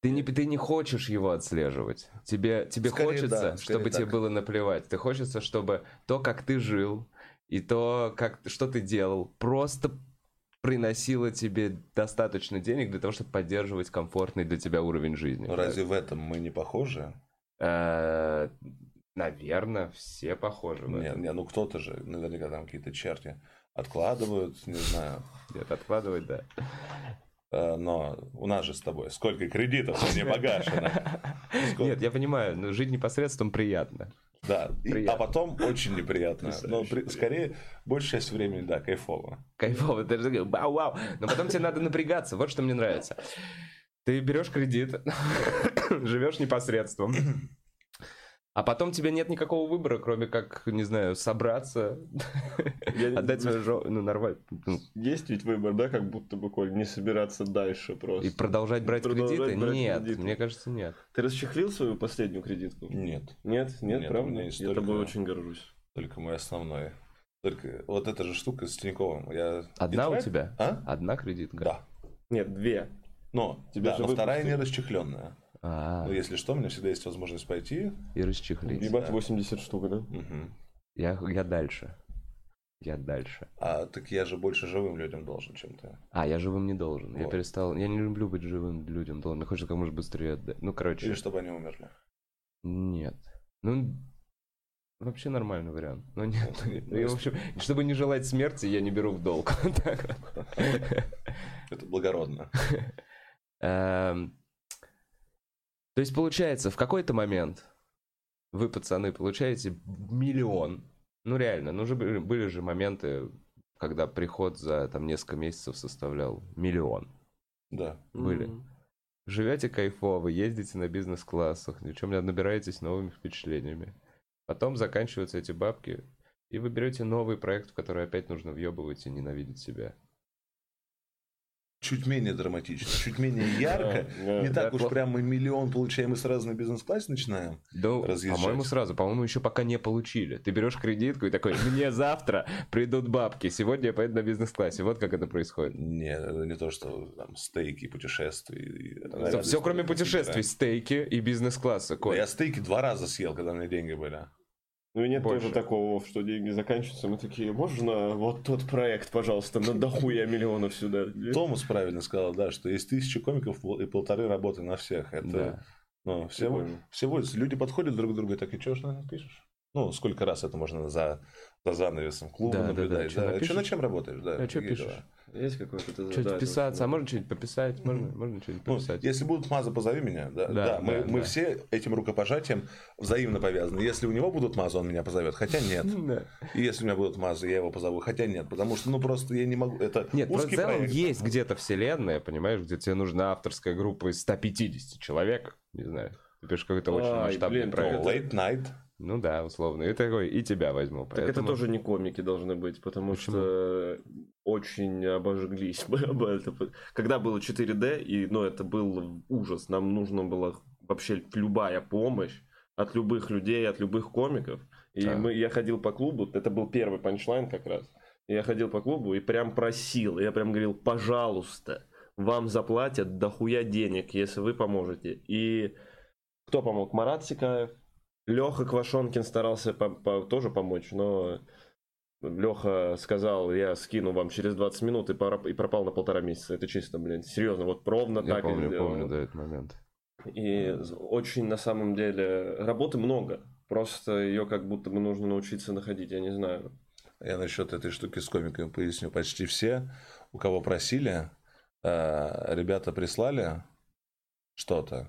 Ты не, ты не хочешь его отслеживать. Тебе, тебе Скорее хочется, да, чтобы тебе так. было наплевать. Ты хочется, чтобы то, как ты жил, и то, как, что ты делал, просто приносило тебе достаточно денег для того, чтобы поддерживать комфортный для тебя уровень жизни. Но разве в этом мы не похожи? Наверное, все похожи Нет, не, ну кто-то же, наверняка там какие-то черти откладывают, не знаю. Нет, откладывать, да. Э, Но у нас же с тобой сколько кредитов не погашено. Нет, я понимаю, но жить непосредством приятно. Да, и- а потом очень неприятно. Но при- скорее, большая часть времени, да, кайфово. Кайфово, ты же вау-вау. Но потом тебе надо напрягаться, вот что мне нравится. Ты берешь кредит, живешь непосредством, а потом тебе нет никакого выбора, кроме как, не знаю, собраться, Я отдать свою жо- ну, нормально, ну, Есть ведь выбор, да, как будто бы, Коль, не собираться дальше просто. и продолжать брать Продолжать кредиты? брать Нет, кредиты. мне кажется, нет. Ты расчехлил свою последнюю кредитку? Нет, Нет, нет, Нет, правда? есть Я только- тобой очень горжусь. только мой основной. Только вот эта же штука с Тиньковым. Я... Одна у тебя? А? Одна кредитка? Да. Нет, две. Но, Тебя да, же но вторая не выпустили. расчехленная. А, Но если что, у меня всегда есть возможность пойти. и расчехлить. Ебать, да. 80 штук, да? Мгм. Я, я дальше. Я дальше. А так я же больше живым людям должен, чем ты. А, я живым не должен. Я Вот. перестал. Я не люблю быть живым людям. Должен. Хочется как можно быстрее отдать. Ну, короче. Или чтобы они умерли. Нет. Ну, вообще нормальный вариант. Но нет. Ну, Ну, я, в общем, чтобы не желать смерти, я не беру в долг. Это благородно. То есть, получается, в какой-то момент вы, пацаны, получаете миллион. Ну, реально, ну же были, были же моменты, когда приход за там несколько месяцев составлял миллион. Да. Были. Мгм. Живете кайфово, ездите на бизнес-классах, ничем не набираетесь новыми впечатлениями. Потом заканчиваются эти бабки, и вы берете новый проект, в который опять нужно въебывать и ненавидеть себя. Чуть менее драматично, чуть менее ярко. Да, Не так уж плохо. прям мы миллион получаем и сразу на бизнес-класс начинаем. Да, по-моему, сразу, по-моему, еще пока не получили. Ты берешь кредитку и такой, мне завтра придут бабки, сегодня я поеду на бизнес-классе. Вот как это происходит. Нет, это не то, что там стейки, путешествия. Все, кроме путешествий, стейки и бизнес-класса. Коль. Я стейки два раза съел, когда у меня деньги были. Ну и нет Больше. тоже такого, что деньги заканчиваются, мы такие, можно вот тот проект, пожалуйста, на дохуя миллионов сюда. Томас правильно сказал, да, что есть тысячи комиков и полторы работы на всех. Это, Да. ну, Прикольно. всего люди подходят друг к другу и так, и что ж напишешь? Ну, сколько раз это можно за, за занавесом клуба Да, да, да. Чё Да, напишешь? Чё, над чем работаешь? Да, А какие пишешь? дела? Есть какой-то ты Что-нибудь писаться, а можно что-нибудь пописать? Можно, можно что-нибудь Ну, пописать? если будут мазы, позови меня. Да, Да, да, мы, да, мы да. все этим рукопожатием взаимно повязаны. Если у него будут мазы, он меня позовет. Хотя нет. Да. И если у меня будут мазы, я его позову. Хотя нет. Потому что, ну, просто я не могу. Это Нет, просто в узкий целом проект. есть где-то вселенная, понимаешь, где тебе нужна авторская группа из 150 человек. Не знаю. Ты пишешь какой-то очень масштабный блин, проект. Ну, Late night. Ну да, условно. И такой, и тебя возьму. Так это тоже не комики должны быть, потому Почему? что очень обожглись мы об этом. Когда было 4D, и, ну, это был ужас, нам нужна была вообще любая помощь от любых людей, от любых комиков. И Да. мы, я ходил по клубу, это был первый панчлайн как раз. Я ходил по клубу и прям просил, я прям говорил, пожалуйста, вам заплатят дохуя денег, если вы поможете. И кто помог? Марат Сикаев, Леха Квашонкин старался по- по- тоже помочь, но Леха сказал, я скину вам через 20 минут и, пора- и пропал на полтора месяца. Это чисто, блин, серьезно, вот ровно Я так и помню, сделал. помню, да, этот момент. И очень, на самом деле, работы много. Просто ее как будто бы нужно научиться находить, я не знаю. Я насчет этой штуки с комиками поясню. Почти все, у кого просили, э, ребята прислали что-то,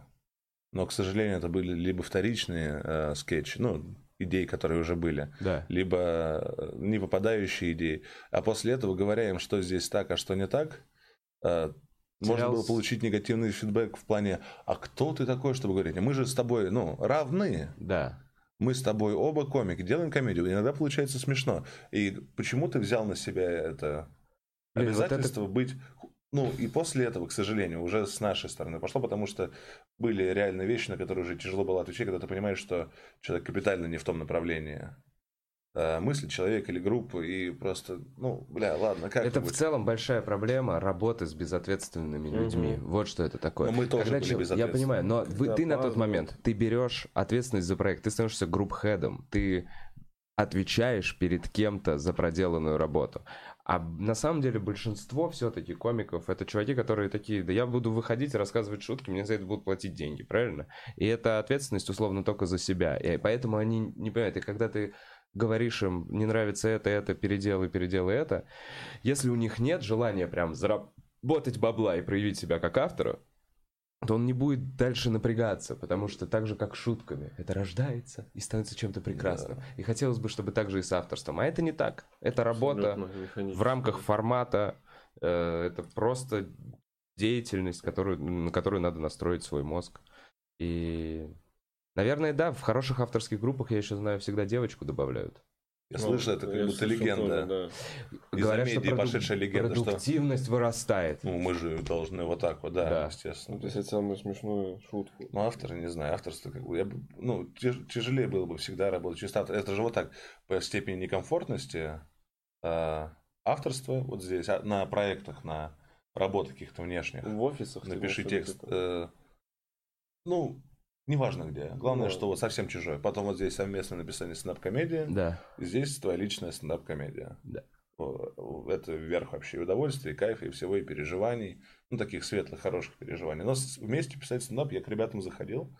но, к сожалению, это были либо вторичные э, скетчи, ну, идей, которые уже были, Да. либо э, не попадающие идеи. А после этого, говоря им, что здесь так, а что не так, э, можно было получить негативный фидбэк в плане, а кто ты такой, чтобы говорить? Мы же с тобой, ну, равны. Да. Мы с тобой оба комики, делаем комедию. Иногда получается смешно. И почему ты взял на себя это Блин, вот это- обязательство быть... Ну, и после этого, к сожалению, уже с нашей стороны пошло, потому что были реально вещи, на которые уже тяжело было отвечать, когда ты понимаешь, что человек капитально не в том направлении э, мысли человека или группы, и просто, ну, бля, ладно, как Это в целом большая проблема работы с безответственными Мгм. людьми. Вот что это такое. Но мы тоже Когда были чел- Я понимаю, но вы- ты на тот момент, ты берешь ответственность за проект, ты становишься групп-хедом, ты отвечаешь перед кем-то за проделанную работу. А на самом деле большинство все-таки комиков это чуваки, которые такие, да я буду выходить и рассказывать шутки, мне за это будут платить деньги, правильно? И это ответственность условно только за себя. И поэтому они не понимают, и когда ты говоришь им, не нравится это, это, переделай, переделай это, если у них нет желания прям заработать бабла и проявить себя как автора, то он не будет дальше напрягаться, потому что так же, как шутками, это рождается и становится чем-то прекрасным. И хотелось бы, чтобы так же и с авторством. А это не так. Это работа в рамках формата. э, Это просто деятельность, которую, на которую надо настроить свой мозг. И, наверное, да, в хороших авторских группах, я еще знаю, всегда девочку добавляют. Я Ну, слышал, это как будто легенда. тоже, да. Из Говорят, что Амедии продук- пошедшая легенда, что продуктивность вырастает. ну, мы же должны вот так вот, да, Да. естественно. Вот если самую смешную шутку. Ну, авторы, не знаю, авторство как бы, я бы- ну, тяж- тяжелее было бы всегда работать чисто автор. Это же вот так, по степени некомфортности, а, авторство вот здесь, а, на проектах, на работах каких-то внешних, В офисах. напиши текст, это- э, ну, неважно где, главное, что вот совсем чужой. Потом вот здесь совместное написание стендап-комедии, Да. здесь твоя личная стендап-комедия. Да. О, Это верх вообще и удовольствия, и кайфа, и всего, и переживаний. Ну, таких светлых, хороших переживаний. Но вместе писать стендап я к ребятам заходил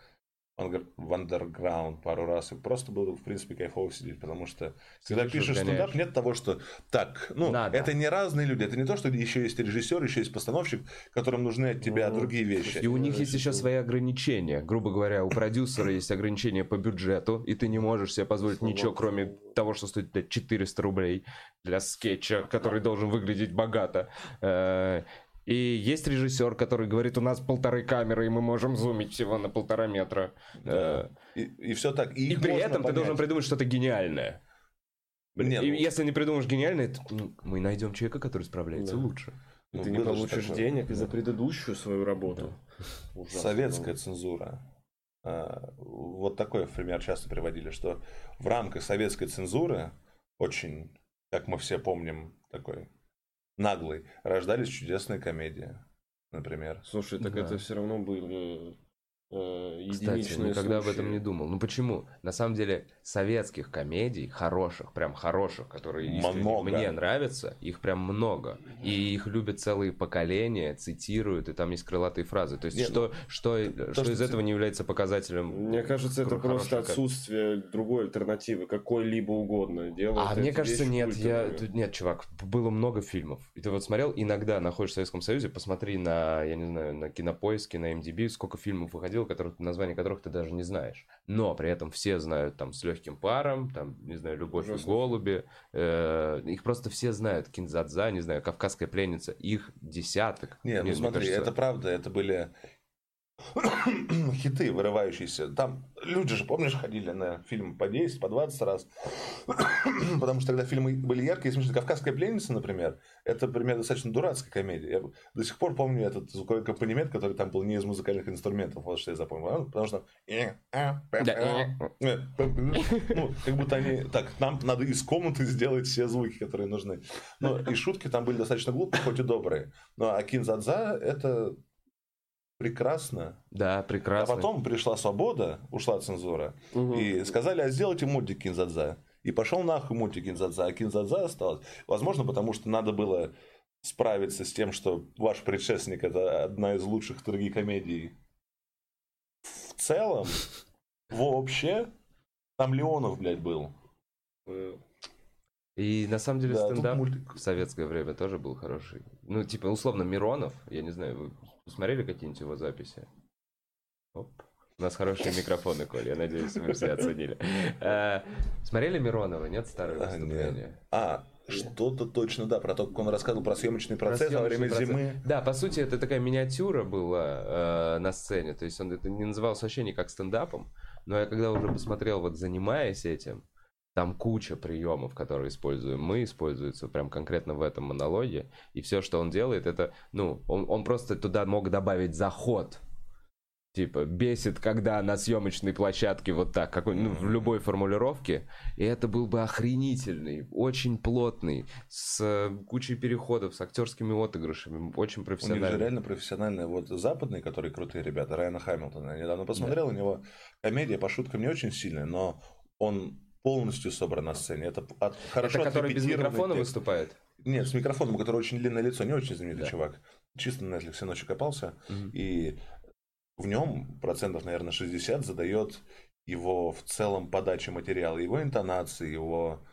в ангар- в андерграунд пару раз, и просто было, в принципе, кайфово сидеть, потому что когда пишешь разгоняешь. стендап, нет того, что так, ну, Надо. это не разные люди, это не то, что еще есть режиссер, еще есть постановщик, которым нужны от тебя Ну, другие вещи. И у них есть еще свои ограничения. Грубо говоря, у продюсера есть ограничения по бюджету, и ты не можешь себе позволить ничего, кроме того, что стоит блядь, 400 рублей для скетча, который должен выглядеть богато. И есть режиссер, который говорит, у нас полторы камеры, и мы можем зумить всего на полтора метра. Э, И, все так. И, И при этом ты понять. должен придумать что-то гениальное. Не, И ну, если не придумаешь гениальное, то, ну, мы найдем человека, который справляется Да. лучше. И ну, ты не получишь такое. денег и за предыдущую свою работу. Ужасно. Советская цензура. А, Вот такой пример часто приводили, что в рамках советской цензуры очень, как мы все помним, такой наглый, рождались чудесные комедии, например. Слушай, так Да. это все равно были Кстати, единичные никогда об случаи. этом не думал. Ну почему? На самом деле, советских комедий, хороших, прям хороших, которые Много. мне нравятся, их прям много. И их любят целые поколения, цитируют, и там есть крылатые фразы. То есть, Нет, что, что, что, что из ты- этого не является показателем? Мне кажется, это просто как- отсутствие другой альтернативы, какой-либо угодно. Делают А мне кажется, нет, я... Нет, чувак, было много фильмов. И ты вот смотрел, иногда находишься в Советском Союзе, посмотри на, я не знаю, на Кинопоиске, на MDB, сколько фильмов выходило, которых, названия которых ты даже не знаешь. Но при этом все знают там «С легким паром», там, не знаю, «Любовь и Ужасный голуби». э, их просто все знают. «Кинзадза», не знаю, «Кавказская пленница». Их десяток. Не, ну смотри, кажется. это правда, это были хиты, вырывающиеся. Там люди же, помнишь, ходили на фильм по 10, по 20 раз. Потому что тогда фильмы были яркие и смешные. «Кавказская пленница», например, это, например, достаточно дурацкая комедия. Я до сих пор помню этот звуковой аккомпанемент, который там был не из музыкальных инструментов. Вот что я запомнил. А, Потому что... Ну, как будто они... Так, нам надо из комнаты сделать все звуки, которые нужны. Ну, и шутки там были достаточно глупые, хоть и добрые. Ну, а Кинзадза это прекрасно. Да, А прекрасно. потом пришла свобода, ушла цензура, Мгм. и сказали, а сделайте мультик Кинзадза. И пошел нахуй мультик Кинзадза, а Кинзадза осталось. Возможно, потому что надо было справиться с тем, что ваш предшественник это одна из лучших трагикомедий в целом, вообще, Там Леонов, блядь, был. И на самом деле Да, стендап мультик. в советское время тоже был хороший. Ну, типа, условно, Миронов, я не знаю, вы смотрели какие-нибудь его записи? Оп. У нас хорошие микрофоны, Коль, я надеюсь, вы все оценили. Э, Смотрели Миронова, нет, старое А, выступление? А, что-то точно, да, про то, как он рассказывал про съемочный процесс Про во время съемочный процесс. зимы. Да, по сути, это такая миниатюра была э, на сцене. То есть он это не назывался вообще никак стендапом. Но я когда уже посмотрел, вот занимаясь этим, там куча приемов, которые используем мы, используются прям конкретно в этом монологе. И все, что он делает, это, ну, он, он просто туда мог добавить заход. Типа, бесит, когда на съемочной площадке вот так, как, он, ну, в любой формулировке. И это был бы охренительный, очень плотный, с э, кучей переходов, с актерскими отыгрышами, очень У них же реально профессиональные вот западные, которые крутые ребята, Райана Хамилтона. Я недавно посмотрел, у него комедия по шуткам не очень сильная, но он полностью собран на сцене. Это от- хорошо это который без микрофона текст. выступает? Нет, с микрофоном, у которого очень длинное лицо, не очень знаменитый Да. чувак. Чисто на Netflix ночью копался. Мгм. И в нем процентов, наверное, 60 задает его в целом подача материала, его интонации, его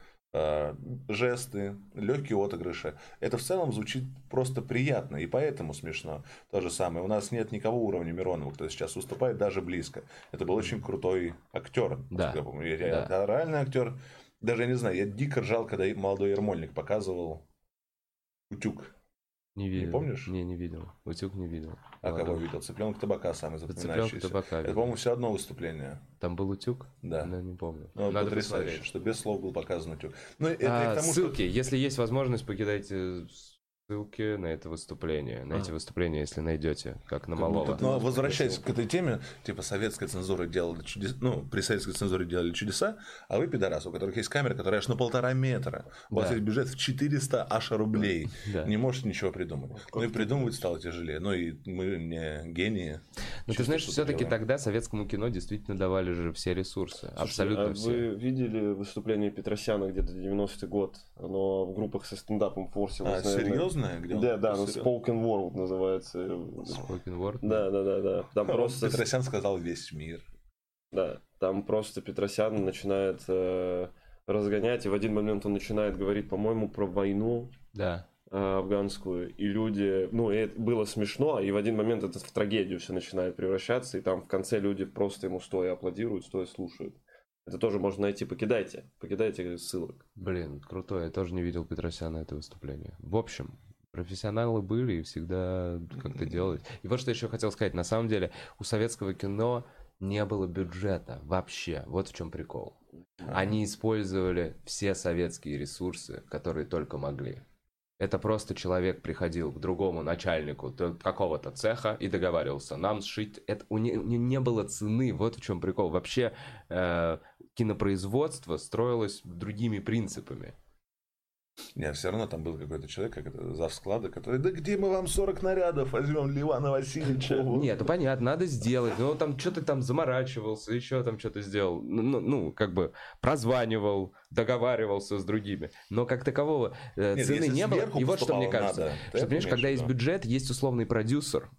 жесты, легкие отыгрыши. Это в целом звучит просто приятно, и поэтому смешно. То же самое. У нас нет никого уровня Миронова, кто сейчас выступает даже близко. Это был очень крутой актер. Да. я Да. реальный актер. Даже я не знаю, я дико ржал, когда молодой Ермольник показывал Утюг. Не видел. помнишь? Не, не видел. Утюг не видел. А Ладно. кого видел? Цыпленок табака самый запоминающийся. табака. Это, по-моему, все одно выступление. Там был утюг? Да. Ну, не помню. Ну, Надо потрясающе, посмотреть. что без слов был показан утюг. Ну, это А, к тому, ссылки. Если есть возможность, покидайте ссылки на это выступление. На А. эти выступления, если найдете, как на Малого. будто Ну, а возвращаясь к этой теме, типа, советская цензура делала чудеса, ну, при советской цензуре делали чудеса, а вы, пидорасы, у которых есть камера, которая аж на полтора метра, у вас Да. есть бюджет в 400 аж рублей, Да. не можете ничего придумать. Ну, и придумывать стало тяжелее. Ну, и мы не гении. Но ты Чисто знаешь, все-таки тогда советскому кино действительно давали же все ресурсы. Слушайте, Абсолютно а все. Вы видели выступление Петросяна где-то 90-й год? Оно в группах со стендапом форсилось. А, наверное. Серьезное? Где он- Да, да, ну, Серьё- Spoken World называется. Spoken word. Да, да, да, да. Там просто, Петросян сказал весь мир. да, там просто Петросян начинает э, разгонять, и в один момент он начинает говорить, по-моему, про войну Да. э, афганскую, и люди, ну, и это было смешно, и в один момент это в трагедию все начинает превращаться, и там в конце люди просто ему стоя аплодируют, стоя слушают. Это тоже можно найти, покидайте, покидайте ссылок. Блин, крутой. Я тоже не видел Петросяна это выступление. В общем, профессионалы были и всегда как-то делали. И вот что еще хотел сказать. На самом деле, у советского кино не было бюджета вообще. Вот в чем прикол. Они использовали все советские ресурсы, которые только могли. Это просто человек приходил к другому начальнику какого-то цеха и договаривался, нам сшить. Это у не- не было цены, вот в чем прикол. Вообще э, кинопроизводство строилось другими принципами. Нет, все равно там был какой-то человек, как это, зав склада, который, да где мы вам 40 нарядов возьмем для Ивана Васильевича? Нет, ну понятно, надо сделать. Ну там что-то там заморачивался, еще там что-то сделал. Ну, ну, ну, как бы прозванивал, договаривался с другими. Но как такового э, Нет, цены не было. И вот что мне кажется. надо, то что, понимаешь, когда есть бюджет, есть условный продюсер,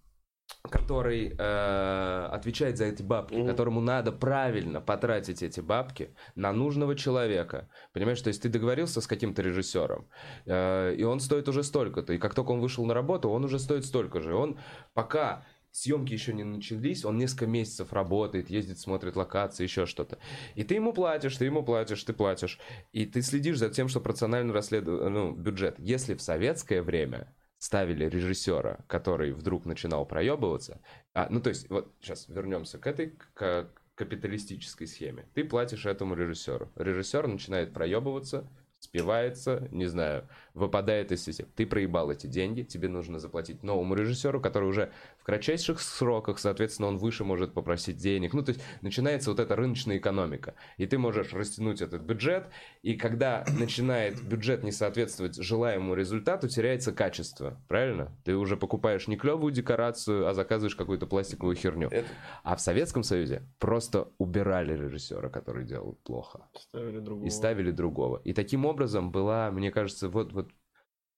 который э, отвечает за эти бабки, Мгм. которому надо правильно потратить эти бабки на нужного человека. Понимаешь, то есть ты договорился с каким-то режиссером, э, и он стоит уже столько-то, и как только он вышел на работу, он уже стоит столько же. И Он пока съемки еще не начались, он несколько месяцев работает, ездит, смотрит локации, еще что-то. И ты ему платишь, ты ему платишь, ты платишь. И ты следишь за тем, что пропорционально расследует ну, бюджет. Если в советское время ставили режиссера, который вдруг начинал проебываться, а, ну то есть вот сейчас вернемся к этой к капиталистической схеме. Ты платишь этому режиссеру. Режиссер начинает проебываться, спивается, не знаю, выпадает из системы. Ты проебал эти деньги, тебе нужно заплатить новому режиссеру, который уже кратчайших сроках, соответственно, он выше может попросить денег. Ну, то есть начинается вот эта рыночная экономика. И ты можешь растянуть этот бюджет, и когда начинает бюджет не соответствовать желаемому результату, теряется качество. Правильно? Ты уже покупаешь не клевую декорацию, а заказываешь какую-то пластиковую херню. Это- А в Советском Союзе просто убирали режиссера, который делал плохо Ставили другого. и ставили другого. И таким образом была, мне кажется, вот, вот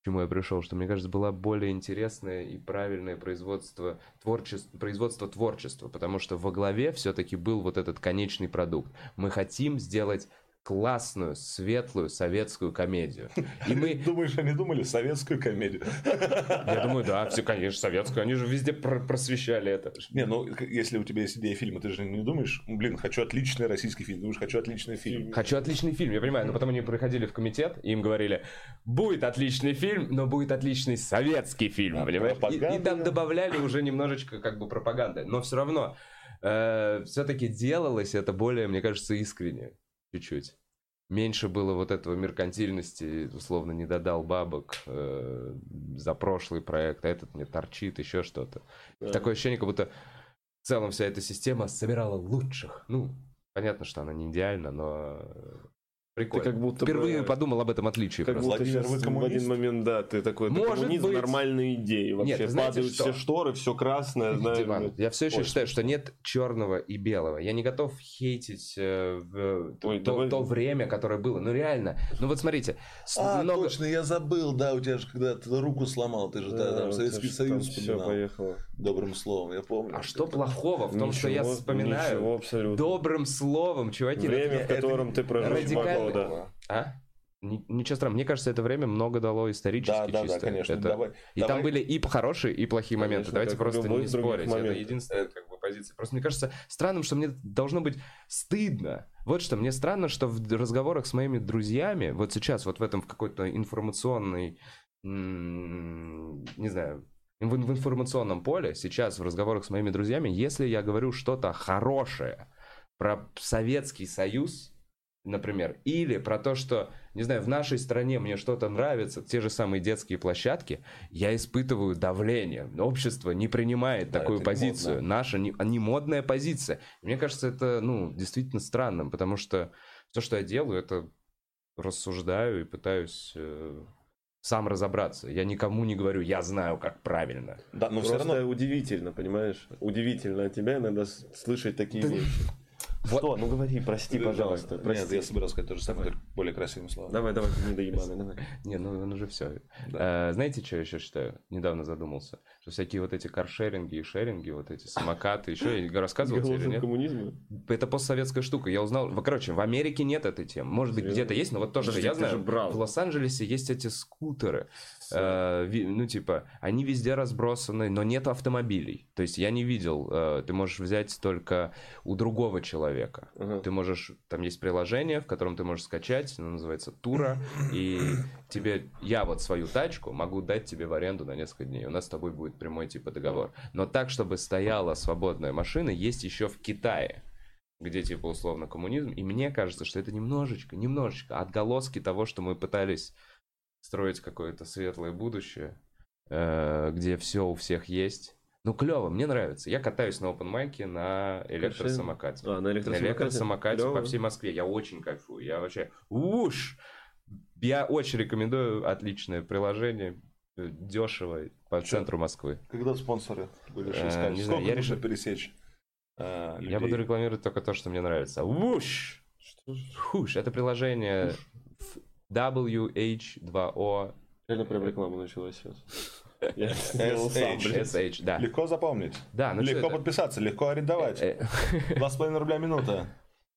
чему я пришел, что мне кажется, было более интересное и правильное производство творчества, производство творчества, потому что во главе все-таки был вот этот конечный продукт. Мы хотим сделать классную, светлую советскую комедию. И мы... Думаешь, они думали советскую комедию? Я думаю, да, все, конечно, советскую. Они же везде просвещали это. Не, ну, если у тебя есть идея фильма, ты же не думаешь, блин, хочу отличный российский фильм. Думаешь, хочу отличный фильм. Хочу отличный фильм, я понимаю. Но потом они приходили в комитет, и им говорили, будет отличный фильм, но будет отличный советский фильм, а, понимаешь? И, и там добавляли уже немножечко как бы пропаганды. Но все равно э, все-таки делалось это более, мне кажется, искренне чуть-чуть. Меньше было вот этого меркантильности, условно, не додал бабок э, за прошлый проект, а этот мне торчит, еще что-то. Да. Такое ощущение, как будто в целом вся эта система собирала лучших. Ну, понятно, что она не идеальна, но Прикольно. Ты как будто Впервые бы... подумал об этом отличии. Как просто. будто сейчас в один момент, да, ты такой, Может коммунизм, быть... нормальные идеи. Вообще нет, падают что? все шторы, все красное. Знаешь, Иван, я все еще Ой, считаю, что нет черного и белого. Я не готов хейтить э, в, Ой, то, давай... то время, которое было. Ну реально. Ну вот смотрите. А, много... точно, я забыл, да, у тебя же когда ты руку сломал, ты же да, там Советский Союз вспоминал. Все, поехало. Добрым словом, я помню. А что плохого в том, ничего, что я вспоминаю? Ничего, абсолютно. Добрым словом, чуваки. Время, в котором ты прожил да. А? Ничего странного. Мне кажется, это время много дало исторически да, да, чисто. Да, конечно. Это... Давай, и давай. там были и хорошие, и плохие конечно, моменты. Давайте просто не спорить. Момент. Это единственная как бы, позиция. Просто мне кажется странным, что мне должно быть стыдно. Вот что, мне странно, что в разговорах с моими друзьями, вот сейчас, вот в этом в какой-то информационной, не знаю, в, в информационном поле, сейчас в разговорах с моими друзьями, если я говорю что-то хорошее про Советский Союз, например, или про то, что, не знаю, в нашей стране мне что-то нравится, те же самые детские площадки, я испытываю давление. Общество не принимает да, такую позицию. Не Наша не, не модная позиция. мне кажется, это, ну, действительно странным, потому что то, что я делаю, это рассуждаю и пытаюсь э, сам разобраться. Я никому не говорю, я знаю, как правильно. Да, но Просто все равно удивительно, понимаешь? Удивительно от тебя иногда слышать такие вещи. Вот. Что? Ну говори, прости, пожалуйста. Давай. Прости. Нет, я собирался сказать то же самое, более красивым словом. Давай, давай, не доебаны, давай. Не, ну он уже все. Да. А, знаете, что я еще считаю? Недавно задумался. Что всякие вот эти каршеринги и шеринги, вот эти самокаты, еще я рассказывал тебе, нет? коммунизма? Это постсоветская штука. Я узнал, короче, в Америке нет этой темы. Может быть, где-то есть, но вот то, что я знаю, в Лос-Анджелесе есть эти скутеры. Э, ну, типа, они везде разбросаны, но нет автомобилей. То есть я не видел, э, ты можешь взять только у другого человека. Ты можешь, там есть приложение, в котором ты можешь скачать, оно называется Тура, и тебе, я вот свою тачку могу дать тебе в аренду на несколько дней. У нас с тобой будет прямой типа договор. Но так, чтобы стояла свободная машина, есть еще в Китае где типа условно коммунизм, и мне кажется, что это немножечко, немножечко отголоски того, что мы пытались строить какое-то светлое будущее, э, где все у всех есть. Ну, клево, мне нравится. Я катаюсь на open майке на электросамокате. А, на электросамокате? На электросамокате по всей Москве. Я очень кайфую. Я вообще... Уж! Я очень рекомендую. Отличное приложение. Дешево. По Что? центру Москвы. Когда спонсоры будешь э, искать? Не знаю, я решил пересечь. Э, я буду рекламировать только то, что мне нравится. Уж! Хуш! Это приложение... WH2O. Реально прям реклама началась сейчас. SH, да. Легко запомнить. Да, ну Легко подписаться, легко арендовать. Э, э. Два с половиной рубля минута.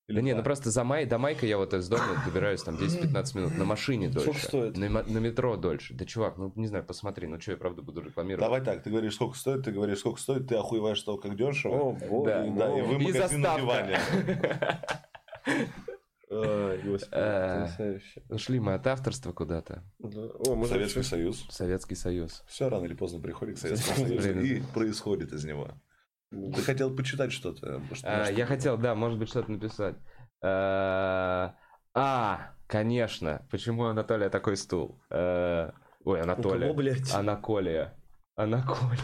Или да не, ну просто за май, до майка я вот из дома добираюсь там 10-15 минут. На машине дольше. Сколько стоит? На, на метро дольше. Да, чувак, ну не знаю, посмотри, ну что я правда буду рекламировать. Давай так, ты говоришь, сколько стоит, ты говоришь, сколько стоит, ты охуеваешь того, как дешево. О, боже, да, да, и вы магазин на диване. Ой, господи, э, Ушли мы от авторства куда-то. О, Советский Союз. Советский Союз. Все рано или поздно приходит к Советскому Союзу и происходит из него. Ты хотел почитать что-то? А, я хотел, да, может быть, что-то написать. Э, а, конечно. Почему Анатолия такой стул? Э, ой, Анатолия. Анаколия. Анаколия.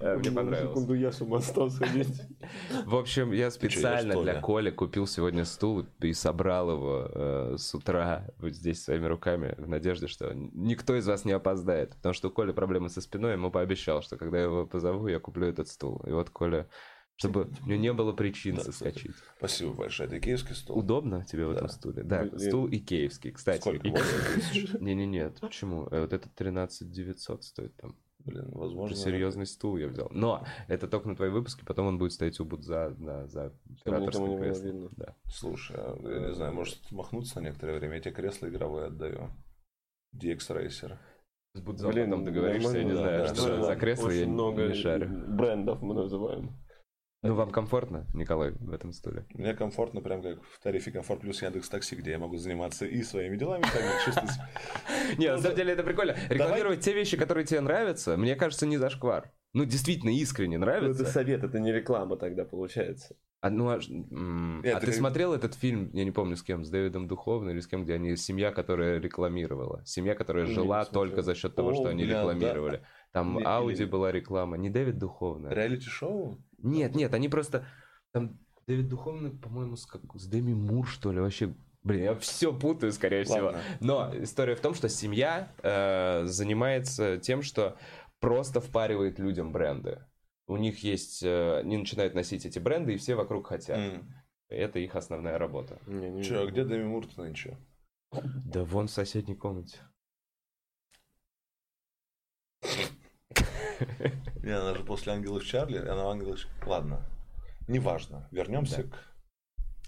Э, мне понравилось. секунду я с ума стал сходить. В общем, я специально для Коли купил сегодня стул и собрал его э, с утра вот здесь своими руками в надежде, что никто из вас не опоздает. Потому что у Коли проблемы со спиной, ему пообещал, что когда я его позову, я куплю этот стул. И вот Коля Чтобы у него не было причин Да, кстати. соскочить. Спасибо большое. Это икеевский стол? Удобно тебе в этом Да. стуле? Да, Блин. стул икеевский, кстати. Сколько? И- 8 тысяч? Не-не-не, почему? Э, Вот это 13 900 стоит там. Блин, Это возможно... серьезный стул я взял. Но это только на твои выпуски, потом он будет стоять у Будза на, за Чтобы никому операторское не было кресло. видно. Да. Слушай, а я не знаю, может махнуться на некоторое время? Я тебе кресло игровое отдаю. DX Racer. С Будзом Блин, потом договоришься, я не нормально, знаю, да, что да, за да. кресло, я много не шарю. брендов мы называем. Ну, вам комфортно, Николай, в этом стуле? Мне комфортно, прям как в тарифе комфорт плюс Яндекс Такси, где я могу заниматься и своими делами, так и чувствовать. Не, на самом деле это прикольно. Рекламировать те вещи, которые тебе нравятся, мне кажется, не зашквар. Ну, действительно, искренне Ну, это нравится. совет, это не реклама тогда получается. А, ну, а, а ты как- смотрел этот фильм, я не помню с кем, с Дэвидом Духовным или с кем, где они семья, которая рекламировала. Семья, которая Не, не жила смотрел. только за счет того, О, что они бля, да. рекламировали. Там Или- Ауди была реклама, не Дэвид Духовный. Реалити-шоу? Нет, нет, они просто... Там Дэвид Духовный, по-моему, с, как... с Дэми Мур, что ли, вообще... Блин, я все путаю, скорее всего. Ладно. Но история в том, что семья э, занимается тем, что просто впаривает людям бренды. У них есть... э, они начинают носить эти бренды, и все вокруг хотят. М. Это их основная работа. Не, не, Че, а где Дэми Мур нынче? Да вон в соседней комнате. Не, она же после Ангелов Чарли, она в Ангелах... Ладно, неважно. Вернемся Да. к...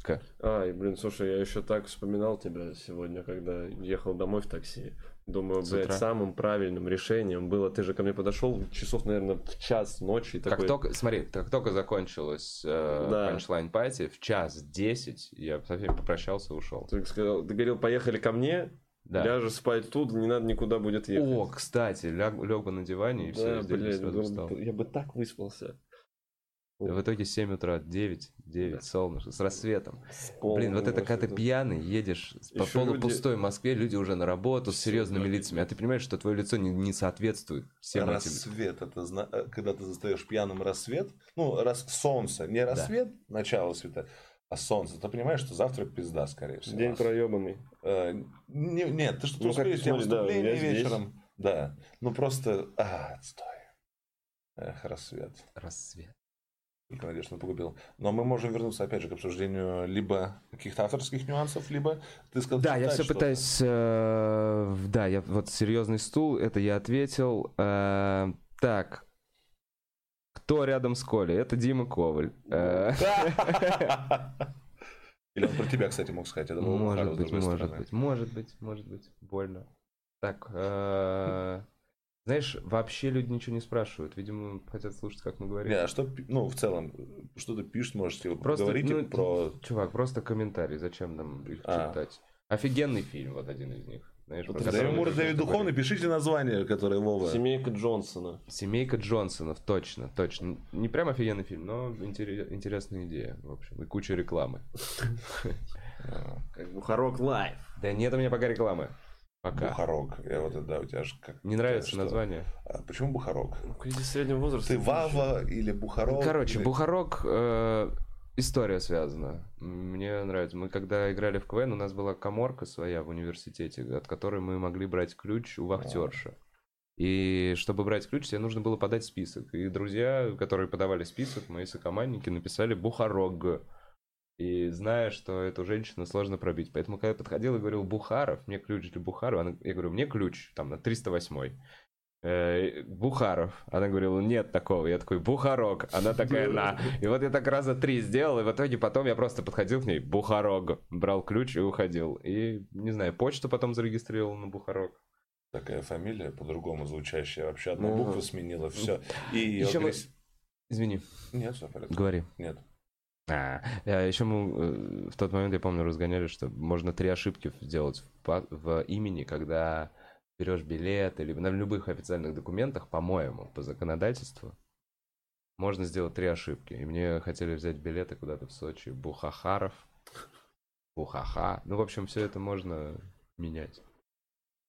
К. Ай, блин, слушай, я еще так вспоминал тебя сегодня, когда ехал домой в такси. Думаю, С блядь, утра? самым правильным решением было, ты же ко мне подошел часов, наверное, в час ночи. и Как такой, только, смотри, как только закончилась э, Да. панчлайн пати, в час десять я со всеми попрощался и ушел. Ты сказал, ты говорил, поехали ко мне, Да. ляжешь спать тут, не надо никуда будет ехать. О, кстати, ляг, лег бы на диване и все, да, бы блядь, сразу встал. я бы так выспался. В итоге 7 утра, 9, 9, Да. солнышко, с рассветом. С Блин, вот это когда ты пьяный, едешь по Ещё полупустой Москве, люди уже на работу с серьезными да. лицами, а ты понимаешь, что твое лицо не, не соответствует всем этим. Рассвет, это зна- э, когда ты застаешь пьяным рассвет, ну, рас... солнце, не рассвет, начало света, а солнце, ты понимаешь, что завтра пизда, скорее всего. День проебанный. Э, не- нет, ты что Ну, успеешь, у смотри, да, выступление я здесь. вечером. Да, ну просто, а, отстой. Эх, рассвет. Рассвет. Только надежду погубил. Но мы можем вернуться опять же к обсуждению либо каких-то авторских нюансов, либо ты сказал Да, я все что-то. пытаюсь... э, да, я вот серьезный стул, это я ответил. Э, так. Кто рядом с Колей? Это Дима Коваль. Э, Или он про тебя, кстати, мог сказать. Это было бы Может быть, может стороны. быть, может быть, может быть, больно. Так, э, знаешь, вообще люди ничего не спрашивают. Видимо, хотят слушать, как мы говорим. Не, а что, ну, в целом, что ты пишешь, можете Просто, говорить ну, про... Чувак, просто комментарий, зачем нам их А. читать? Офигенный фильм, вот один из них. Знаешь, мы Мур Дэвид что Духовный, говорили. пишите название, которое Вова... Семейка Джонсона. Семейка Джонсонов, точно, точно. Не прям офигенный фильм, но интере- интересная идея, в общем, и куча рекламы. Как Бухарок Лайв. Да нет у меня пока рекламы. Пока. Бухарок. Я вот, да, у тебя же как... Не нравится что? название? А почему Бухарок? Ну, среднего возраста. Ты Вава или Бухарок? Короче, или- Бухарок, э, история связана. Мне нравится. Мы когда играли в КВН, у нас была коморка своя в университете, от которой мы могли брать ключ у вахтерши. И чтобы брать ключ, тебе нужно было подать список. И друзья, которые подавали список, мои сокомандники, написали Бухарог. И зная, что эту женщину сложно пробить. Поэтому, когда я подходил и говорил Бухаров, мне ключ для Бухарова, она- я говорю, мне ключ там на 308 Э, Бухаров. Она говорила, нет такого. Я такой, Бухарок. Она такая, на. И вот я так раза три сделал, и в итоге потом я просто подходил к ней, Бухарог. Брал ключ и уходил. И, не знаю, почту потом зарегистрировал на Бухарок. Такая фамилия, по-другому звучащая. Вообще одну Ну, букву сменила, все. И Ещё мы- Извини, Нет, все порядке. говори. Нет. А, еще мы э, в тот момент, я помню, разгоняли, что можно три ошибки сделать в, в имени, когда берешь билет или на любых официальных документах, по-моему, по законодательству, можно сделать три ошибки. И мне хотели взять билеты куда-то в Сочи. Бухахаров, Бухаха. Ну, в общем, все это можно менять.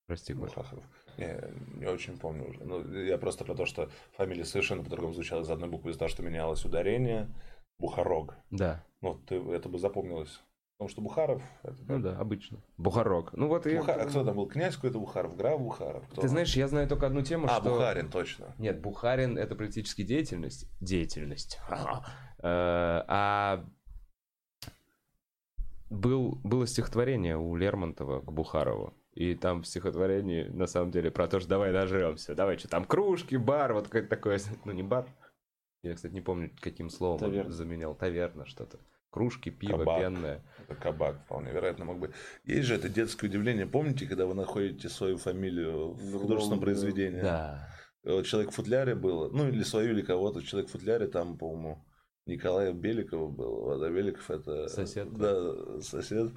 Прости. Бухаров. Не, не очень помню уже. Ну, я просто про то, что фамилия совершенно по-другому звучала из одной буквы, из-за того, что менялось ударение. Бухарог. Да, Ну, ты, это бы запомнилось. Потому что Бухаров... Это ну да, обычно. Бухарок. Ну вот и... Бухар- А кто там был? Князь какой-то Бухаров? Граф Бухаров? Кто? Ты знаешь, я знаю только одну тему, А, что... Бухарин, точно. Нет, Бухарин это политическая деятельность. Деятельность. Э, А был, было стихотворение у Лермонтова к Бухарову. И там в стихотворении, на самом деле, про то, что давай нажремся. Давай, что там, кружки, бар, вот какое-то такое, ну не бар. Я, кстати, не помню, каким словом Таверна. заменял. Таверна что-то. Кружки, пиво, Кабак. пенное. Это кабак, вполне вероятно, мог быть. Есть же это детское удивление. Помните, когда вы находите свою фамилию в художественном произведении? Да. Вот Человек в футляре было, ну или свою, или кого-то. Человек в футляре, там, по-моему, Николая Беликова был. Вот, а Беликов это... Сосед. Да, сосед.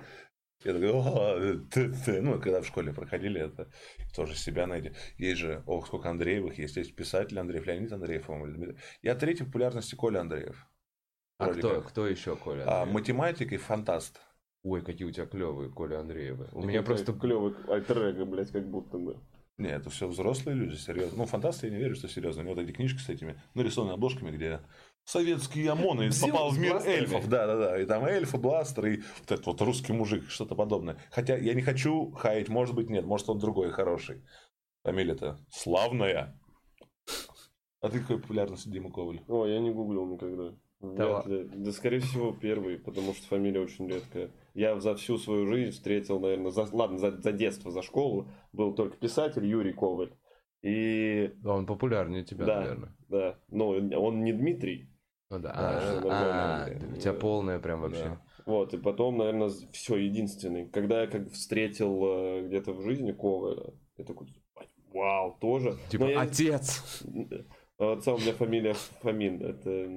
Я такой, «О, ты, ты». ну, когда в школе проходили это, тоже себя найти. Есть же, ох, сколько Андреевых есть. Есть писатель Андреев, Леонид Андреев, по-моему. Я третий популярности Коля Андреев. А кто, кто еще, Коля? А, математик и фантаст. Ой, какие у тебя клевые, Коля Андреевы. У меня просто... клевый альтер блядь, как будто бы. Не, это все взрослые люди, серьезно. Ну, фантасты я не верю, что серьезно. У него вот эти книжки с этими нарисованными обложками, где советские ОМОНы Зил попал в мир бластерами. эльфов. Да, да, да. И там эльфы, бластеры, и вот этот вот русский мужик, что-то подобное. Хотя я не хочу хаять, может быть, нет, может, он другой, хороший. Фамилия-то славная. А ты какой популярности Дима Коваль? О, я не гуглил никогда. Да Вряд ли. Да, скорее всего, первый, потому что фамилия очень редкая. Я за всю свою жизнь встретил, наверное, за, ладно, за, за детство, за школу, был только писатель Юрий Коваль. И, Да, Он популярнее тебя, Да. наверное. да, но он не Дмитрий. Ну да. А, а, нормально. у тебя полное прям вообще. Да. Вот, и потом, наверное, все, единственный. Когда я как встретил э, где-то в жизни Коваля, я такой, вау, тоже. Типа, я- отец. А Отца у меня фамилия Фомин. Это...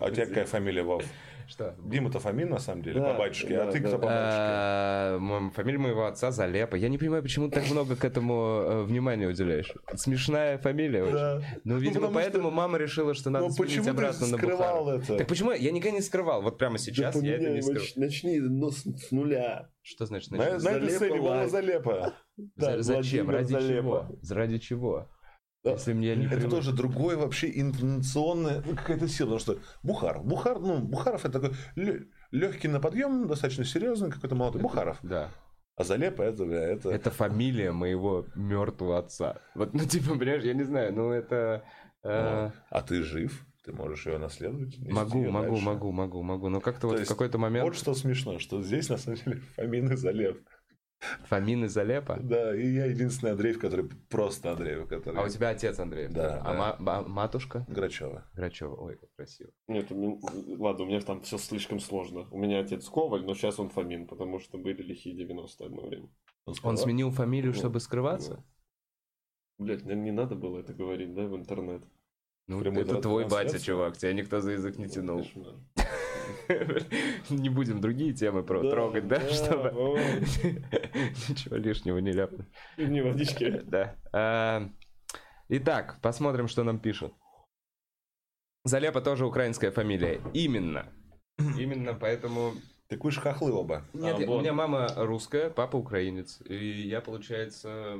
А у тебя какая фамилия, Вов? Что? Дима-то Фомин, на самом деле, Да, по батюшке. да, а ты да. кто по батюшке? А, Фамилия моего отца Залепа. Я не понимаю, почему ты так много к этому э, внимания уделяешь. Смешная фамилия очень. Да. Ну, видимо, поэтому мама решила, что надо Ну, сменить обратно на скрывал это? Так почему? Я никогда не скрывал. Вот прямо сейчас я это не скрывал. Начни ну, с, нуля. Что значит На, начать? на этой Залепа сцене Вова лайк. Залепа. Зачем? Ради чего? Ради чего? Да. Если мне не Это привык- тоже другой вообще интонационная ну, какая-то сила, потому что Бухаров, Бухар, ну, Бухаров это такой легкий на подъем, достаточно серьезный какой-то молодой Бухаров. Да. А Залепа это, бля, это... Это фамилия моего мертвого отца. Вот, ну, типа, понимаешь, я не знаю, ну, это... э, Ну, а ты жив, ты можешь ее наследовать. Могу, её могу, дальше. могу, могу, могу. Но как-то То вот в какой-то момент Вот что смешно, что здесь на самом деле и Залеп. Фомин и Залепа. Да, и я единственный Андреев, который просто Андреев, который... А у тебя отец Андрей. Да, А да. ма- ба- матушка? Грачева. Грачева. Ой, как красиво. Нет, у меня... ладно, у меня там все слишком сложно. У меня отец Коваль, но сейчас он Фомин, потому что были лихие 90 одно время. Он сказал? сменил фамилию, Ну, чтобы скрываться? Блять, наверное, не надо было это говорить, да, в интернет. Ну, прямой это твой батя, чувак. Тебя никто за язык не тянул. Конечно, да. Не будем другие темы про трогать, да? да, Чтобы ничего лишнего не ляпнуть. Не водички. Да. А, Итак, посмотрим, что нам пишут. Залепа тоже украинская фамилия. Именно. Именно поэтому... Так вы же хохлы оба. Нет, А, я- у меня мама русская, папа украинец. И я, получается,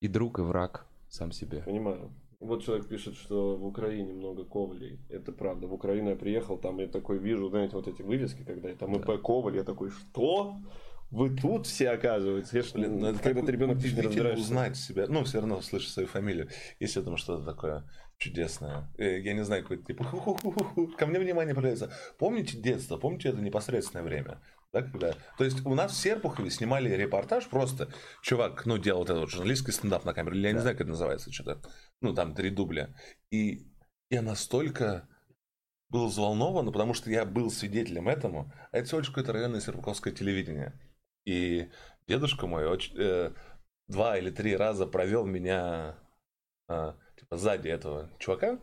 и друг, и враг сам себе. Понимаю. Вот человек пишет, что в Украине много Ковалей. Это правда. В Украину я приехал, там я такой вижу, знаете, вот эти вывески, когда я там ИП Коваль, я такой, что? Вы тут все оказывается? Я Блин, ну это когда ты ребенок, ж не разбираешься. узнать себя. Ну, все равно слышишь свою фамилию. Если там что-то такое чудесное. Э, Я не знаю, какой-то типа ху-ху-ху-ху. Ко мне внимание проявляется. Помните детство? Помните это непосредственное время? Да, когда... То есть у нас в Серпухове снимали репортаж просто. Чувак, ну, делал вот этот вот журналистский стендап на камеру. Или я не знаю, как это называется что-то. Ну, там три дубля. И я настолько был взволнован, потому что я был свидетелем этому. А это всего лишь какое-то районное серпуховское телевидение. И дедушка мой очень, э, два или три раза провел меня а, типа сзади этого чувака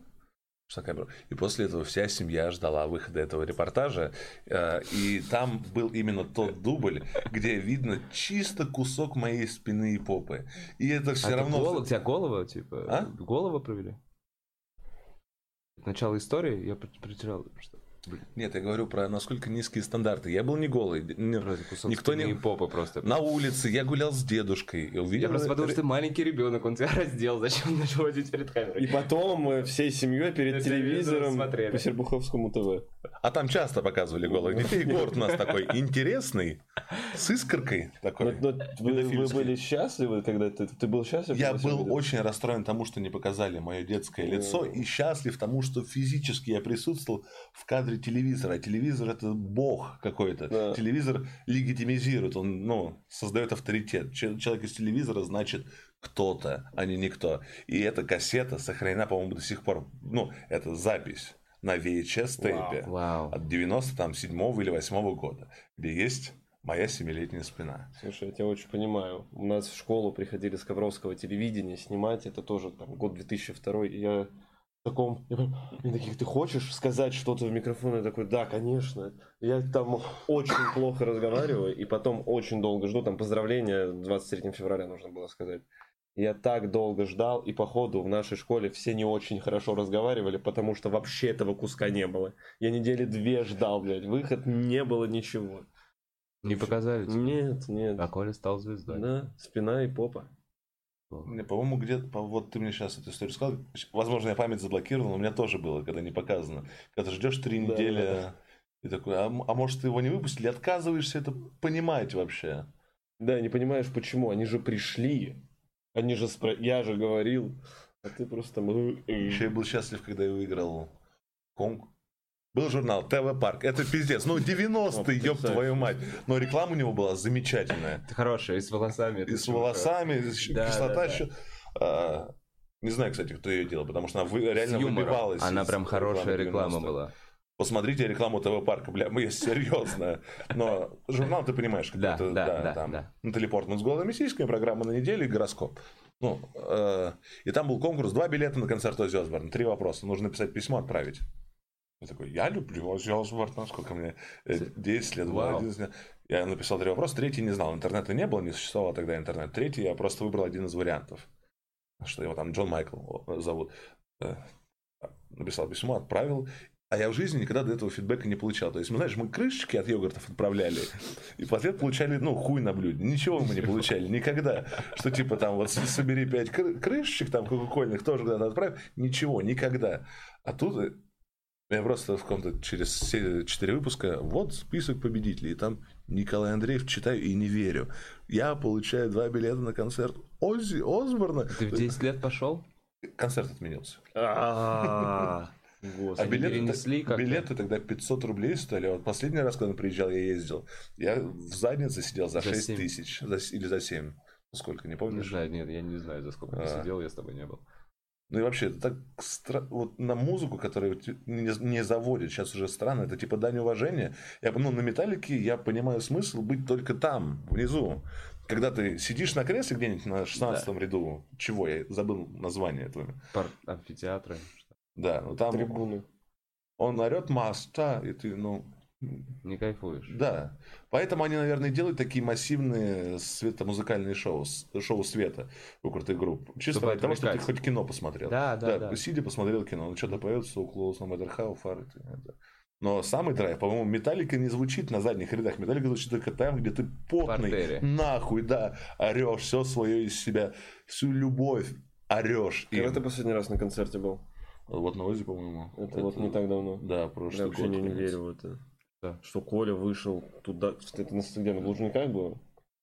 на камеру. И после этого вся семья ждала выхода этого репортажа. Э, и там был именно тот дубль, где видно чисто кусок моей спины и попы. И это все А это равно... голова- у тебя голова, типа, А? голова провели? Начало истории я потерял. Что? Нет, я говорю про насколько низкие стандарты. Я был не голый. не- Вроде кусок Никто не... и попы просто. На улице я гулял с дедушкой. И увидел... Я просто подумал, что ты маленький ребенок, он тебя раздел, зачем начал водить перед камерой? И потом мы всей семьей перед телевизором смотрели. по Сербуховскому ТВ. А там часто показывали голых детей. Город у нас такой интересный, с искоркой такой. Но- но вы, вы были счастливы, когда ты, ты был счастлив? Я был видел? очень расстроен тому, что не показали мое детское лицо, и счастлив тому, что физически я присутствовал в кадре телевизора. А телевизор это бог какой-то. Да. Телевизор легитимизирует, он ну, создает авторитет. Че- Человек из телевизора значит кто-то, а не никто. И эта кассета сохранена, по-моему, до сих пор. Ну, это запись на VHS тейпе Вау. от 97 или 8 года, где есть моя семилетняя спина. Слушай, я тебя очень понимаю. У нас в школу приходили с Ковровского телевидения снимать, это тоже там год 2002, и я таком, они такие, ты хочешь сказать что-то в микрофон? Я такой, да, конечно. Я там очень плохо разговариваю, и потом очень долго жду, там поздравления 23 февраля нужно было сказать. Я так долго ждал, и походу в нашей школе все не очень хорошо разговаривали, потому что вообще этого куска не было. Я недели две ждал, блядь, выход, не было ничего. Не показали тебе? Нет, нет. А Коля стал звездой. Да, спина и попа. Не, по-моему, где-то, по- вот ты мне сейчас эту историю сказал, возможно, я память заблокировал, но у меня тоже было, когда не показано. Когда ты ждешь три Да, недели, да, и такой, а, а может, его не выпустили, отказываешься это понимать вообще. Да, не понимаешь, почему. Они же пришли. Они же спро... Я же говорил. А ты просто. Еще я был счастлив, когда я выиграл конкурс. Был журнал ТВ Парк. Это пиздец. Ну, 90-й, ёб твою мать. Но реклама у него была замечательная. Хорошая, и с волосами. И с волосами, и Да, кислота да, да. еще. А, Не знаю, кстати, кто ее делал, потому что она вы- реально выбивалась. Она прям хорошая реклама 90-х. была. Посмотрите рекламу ТВ Парка, бля, мы серьезно. Но журнал, ты понимаешь, Да, какой-то, да, да, там. да. Натали Портман с голыми сиськами, программа на неделю и гороскоп. Ну, э, и там был конкурс, два билета на концерт Оззи Осборна, три вопроса. Нужно написать письмо, отправить. Я такой, я люблю Оззи Осборна, сколько мне, Э, 10 лет, было, Вау. 11 лет. Я написал три вопроса, третий не знал, интернета не было, не существовало тогда интернет. Третий я просто выбрал один из вариантов, что его там Джон Майкл зовут. Э, Написал письмо, отправил, а я в жизни никогда до этого фидбэка не получал. То есть, мы, знаешь, мы крышечки от йогуртов отправляли, и в ответ получали, ну, хуй на блюде. Ничего мы не получали, никогда. Что типа там, вот собери пять кры- крышечек там кока-кольных, тоже куда-то отправь. Ничего, никогда. А тут э, я просто в каком-то через четыре выпуска, вот список победителей, и там Николай Андреев читаю и не верю. Я получаю два билета на концерт Оззи Осборна. Ты в 10 лет пошел? Концерт отменился. А, А билеты, перенесли как-то? билеты тогда 500 рублей стоили. Вот последний раз, когда он приезжал, я ездил. Я в заднице сидел за За 6 семь. тысяч. Или за 7. Сколько, не Не помнишь? знаю, нет, я не знаю, за сколько ты А. сидел, я с тобой не был. Ну и вообще, это так стра- вот на музыку, которая не, не заводит, сейчас уже странно, это типа дань уважения. Я, ну, на металлике я понимаю смысл быть только там, внизу. Когда ты сидишь на кресле где-нибудь на 16 ряду, чего, я забыл название этого. Пар- амфитеатры. Да, ну там Трибуны. он орет маста, и ты, ну, Не кайфуешь. Да. Поэтому они, наверное, делают такие массивные светомузыкальные шоу, шоу света у крутых групп. Чисто Чтобы для того, чтобы ты хоть кино посмотрел. Да, да, да. Сидя посмотрел кино. Ну, что-то поется у Close No Matter How Far. это- это. Но самый драйв, по-моему, Металлика не звучит на задних рядах. Металлика звучит только там, где ты потный, Партере. нахуй, да, орешь все свое из себя, всю любовь орешь. им. Когда ты последний раз на концерте был? Вот на Ози, по-моему. Это, вот не так давно. Да, Я прошлый вообще год. не, не конец. верю в это. Да. Что Коля вышел туда. Это на где? На Лужниках было?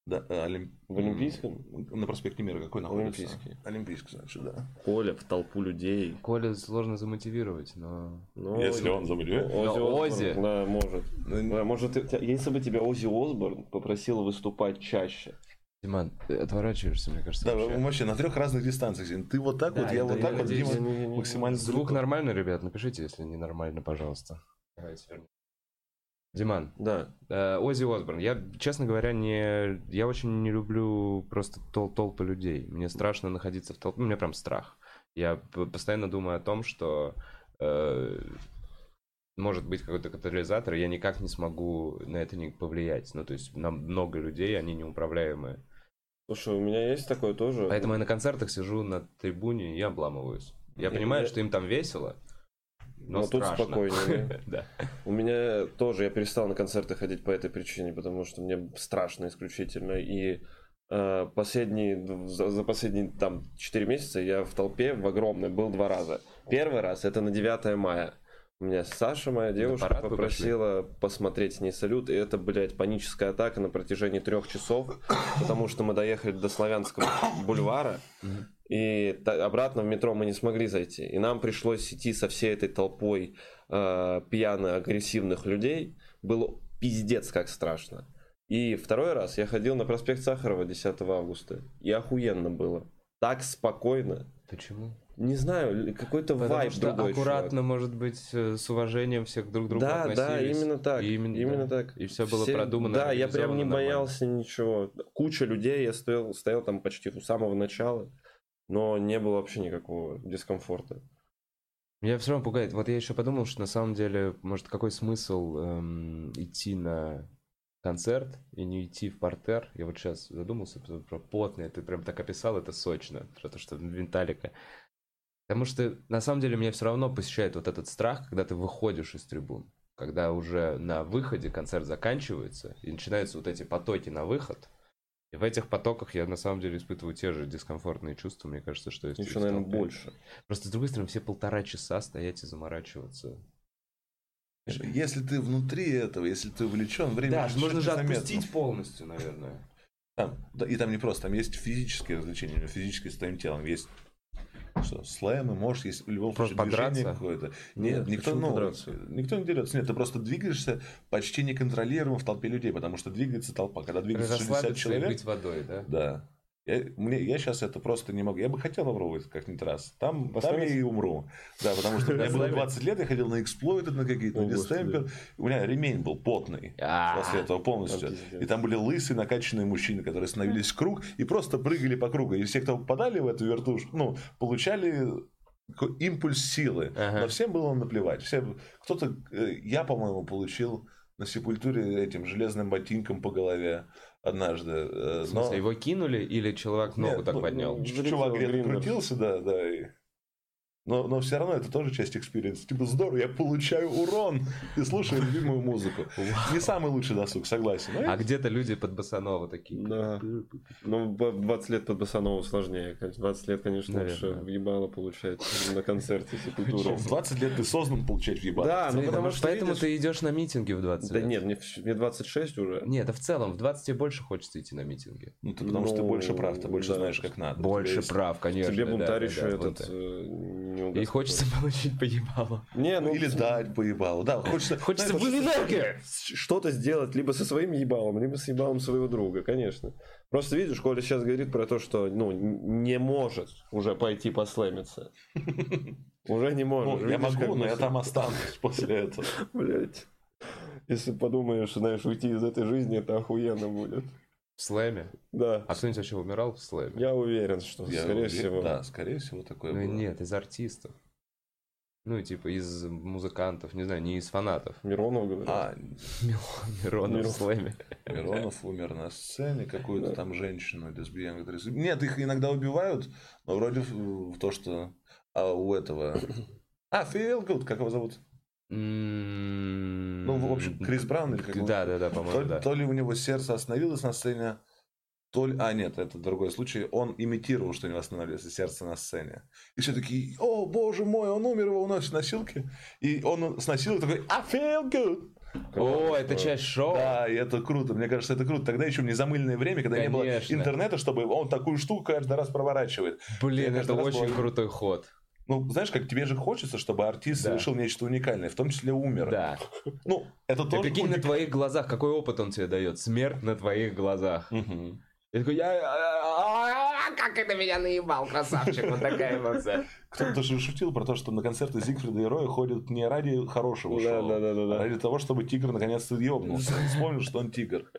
Да, э, Олимп- В Олимпийском? На проспекте Мира какой находится? Олимпийский. Олимпийский, значит, да. Коля в толпу людей. Коля сложно замотивировать, но... Ну, Если он Но Осборн, Оззи. Да, может. Ну, Да, может, если бы тебя Оззи Осборн попросил выступать чаще. Диман, ты отворачиваешься, мне кажется, Да, вообще. вообще на трех разных дистанциях. Ты вот так Да, вот, я да, вот я так вот, Дима не- не- не- максимально Звук далеко. нормальный, ребят? Напишите, если не нормально, пожалуйста. Диман, Да. э, Оззи Осборн. Я, честно говоря, не... Я очень не люблю просто тол- толпы людей. Мне страшно находиться в толпе. У меня прям страх. Я постоянно думаю о том, что э, может быть какой-то катализатор, и я никак не смогу на это не повлиять. Ну, то есть на много людей, они неуправляемые. Слушай, у меня есть такое тоже. Поэтому я на концертах сижу на трибуне и обламываюсь. Я Я- понимаю, я- что им там весело, но, Но тут спокойнее. Да. У меня тоже, я перестал на концерты ходить по этой причине, потому что мне страшно исключительно. И э, последние, за, за последние там 4 месяца я в толпе в огромной был два раза. Первый раз это на 9 мая. У меня Саша, моя девушка, вы попросила посмотреть с ней салют, и это, блядь, паническая атака на протяжении трех часов, потому что мы доехали до Славянского бульвара, и обратно в метро мы не смогли зайти. И нам пришлось идти со всей этой толпой э, пьяно-агрессивных людей. Было пиздец как страшно. И второй раз я ходил на проспект Сахарова 10 августа. И охуенно было. Так спокойно. Почему? Не знаю, какой-то Потому вайб что другой. аккуратно, может быть, э, с уважением всех друг к другу Да, да, относились. именно так. И именно, именно да. так. И все было Все- продумано. Да, я прям не нормально. боялся ничего. Куча людей, я стоял, стоял там почти у самого начала, но не было вообще никакого дискомфорта. Меня все равно пугает. Вот я еще подумал, что на самом деле, может, какой смысл эм, идти на концерт и не идти в портер. Я вот сейчас задумался про, про потное. Ты прям так описал это сочно. Про то, что Винталика. Потому что на самом деле меня все равно посещает вот этот страх, когда ты выходишь из трибун. Когда уже на выходе концерт заканчивается, и начинаются вот эти потоки на выход. И в этих потоках я на самом деле испытываю те же дискомфортные чувства. Мне кажется, что есть Еще, наверное, больше. Просто, с другой стороны, все полтора часа стоять и заморачиваться. Если ты внутри этого, если ты увлечен, время Да, можно же незаметно. отпустить полностью, наверное. Там, да, и там не просто, там есть физические развлечения, физическое с твоим телом, есть что, слэмы, можешь, есть в любом Просто случае движение подраться? какое-то. Нет, Нет, никто, ну, подраться? никто не дерется. Нет, ты просто двигаешься почти неконтролируемо в толпе людей, потому что двигается толпа. Когда двигается 60 Расслабиться и человек, быть водой, да? да. Я, мне, я сейчас это просто не могу. Я бы хотел попробовать как-нибудь раз. Там, там я и умру. Да, потому что меня было Расслабить? 20 лет, я ходил на эксплойты, на какие-то, на дистемпер. У меня ремень был потный. А, После этого полностью. И там были лысые, накачанные мужчины, которые становились в круг и просто прыгали по кругу. И все, кто попадали в эту вертушку, ну, получали импульс силы. Ага. Но всем было наплевать. Все, кто-то, э, я, по-моему, получил на сепультуре этим железным ботинком по голове однажды. э, В смысле, но- его кинули или человек ногу Нет, так ну, поднял? Чувак где-то крутился, да, да. и- Но, но все равно это тоже часть experience а. Типа, здорово, я получаю урон и слушаю любимую музыку. Не самый лучший досуг, согласен. но А где-то люди под босанову такие. Да. Ну, в 20 лет под босанову сложнее. Как 20 лет, конечно, Наверное. лучше въебало получать на концерте Сепультуру. В 20 лет ты создан получать въебало. Да, ну потому что поэтому видишь- ты идешь на митинги в 20 Да нет, мне, в- мне 26 уже. Нет, а в целом, в 20 тебе больше хочется идти на митинги. Ну, ты потому что ты Ну, больше прав, ты больше знаешь, как надо. Больше прав, конечно. Тебе бунтарь еще этот не И угостит. хочется получить поебало. Не, ну, Или дать поебало. Да, хочется... Хочется в что-то сделать либо со своим ебалом, либо с ебалом своего друга, конечно. Просто видишь, Коля сейчас говорит про то, что ну, не может уже пойти послэмиться. Уже не может. Ну, я могу, но я там останусь после этого. Блять. Если подумаешь, знаешь, уйти из этой жизни, это охуенно будет. В слэме. Да. А кто-нибудь вообще умирал в слэме? Я уверен, что, Я скорее уверен- всего. Да, скорее всего, такое Ну было. нет, из артистов. Ну, типа, из музыкантов, не знаю, не из фанатов. Миронов говорит. А, Миронов в Миронов. слэме. Миронов умер на сцене, какую-то Да. там женщину, лесбиянку. Нет, их иногда убивают, но вроде в в то, что а у этого... А, Good, как его зовут? Ну, в общем, Крис Браун или как? Да, да, да, То, по-моему, да. то ли у него сердце остановилось на сцене, то ли... А, нет, это другой случай. Он имитировал, что у него остановилось сердце на сцене. И все такие, о, боже мой, он умер, его уносят носилки. И он с носилок такой, I feel good. О, это часть шоу? Да, и это круто. Мне кажется, это круто. Тогда еще в незамыленное время, когда не было Конечно. интернета, чтобы он такую штуку каждый раз проворачивает. Блин, это раз очень бываю- крутой ход. Ну, знаешь, как тебе же хочется, чтобы артист Да. совершил нечто уникальное, в том числе умер. Да. Ну, это тоже на уник- твоих глазах, какой опыт он тебе дает? Смерть на твоих глазах. Я такой, я... а, Как это меня наебал, красавчик, вот такая эмоция. Кто-то же шутил про то, что на концерты Зигфрида и Роя ходят не ради хорошего Да, шоу, да, да, да, а да. ради того, чтобы тигр наконец-то ёбнулся. Он Вспомнил, что он тигр.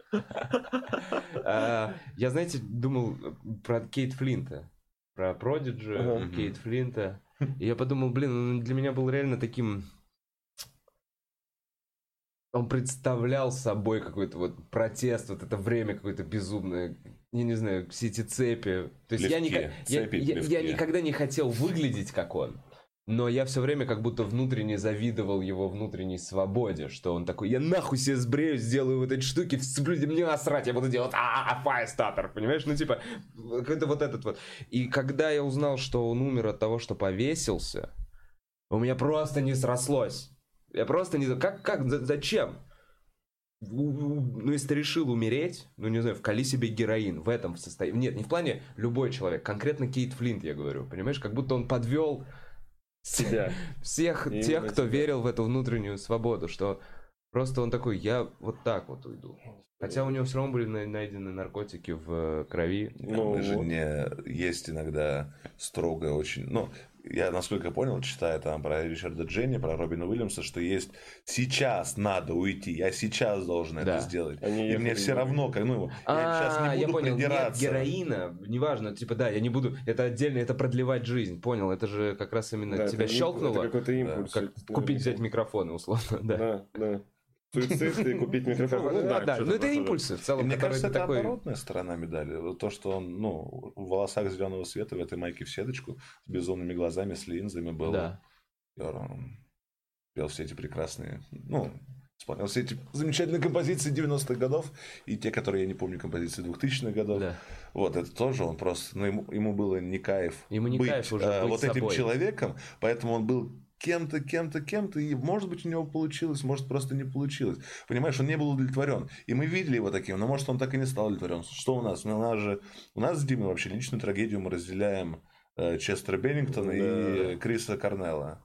А, Я, знаете, думал про Кейт Флинта. Про Продиджи. Кейт Флинта. И я подумал, блин, он для меня был реально таким... Он представлял собой какой-то вот протест, вот это время какое-то безумное. Я не знаю, все эти цепи. То есть я, ника- я, цепи, я- я плевки. никогда не хотел выглядеть как он. Но я все время как будто внутренне завидовал его внутренней свободе, что он такой, я нахуй себе сбрею, сделаю вот эти штуки, вцеплю, мне насрать, я буду делать а файстатор, понимаешь? Ну, типа, это вот этот вот. И когда я узнал, что он умер от того, что повесился, у меня просто не срослось. Я просто не как, как, за- зачем? Ну, если ты решил умереть, ну, не знаю, вкали себе героин в этом состоянии. Нет, не в плане любой человек, конкретно Кейт Флинт, я говорю, понимаешь? Как будто он подвел Себя. всех Именно тех, кто тебя. верил в эту внутреннюю свободу, что просто он такой, я вот так вот уйду. Хотя у него все равно были на- найдены наркотики в э, крови. Ну, Мы же вот. не есть иногда строго очень. Ну, я насколько понял, читая там про Ричарда Дженни, про Робина Уильямса, что есть сейчас надо уйти, я сейчас должен Да. это сделать. Они И мне все равно, как, ну, я сейчас А, не я буду понял, нет придираться. героина, неважно, типа, да, я не буду, это отдельно, это продлевать жизнь, понял, это же как раз именно Да, тебя это щелкнуло, Это какой-то импульс. как Это, купить, взять микрофоны, условно, да. Да, да. Суицид и купить микрофон. Ну, Да, да, что-то ну это импульсы в И целом, мне кажется, это такой... оборотная сторона медали. То, что он, ну, в волосах зеленого цвета, в этой майке в сеточку, с безумными глазами, с линзами был. Да. И он пел все эти прекрасные, ну, исполнял все эти замечательные композиции 90-х годов и те, которые я не помню, композиции 2000-х годов. Да. Вот, это тоже он просто, ну, ему, ему было не кайф Ему не быть, кайф уже э, быть вот этим собой. человеком, поэтому он был кем-то, кем-то, кем-то, и может быть у него получилось, может просто не получилось. Понимаешь, он не был удовлетворен. И мы видели его таким, но может он так и не стал удовлетворен. Что у нас? Ну, у нас же, у нас с Димой вообще личную трагедию мы разделяем э, Честера Беннингтона и Да. Криса Корнелла.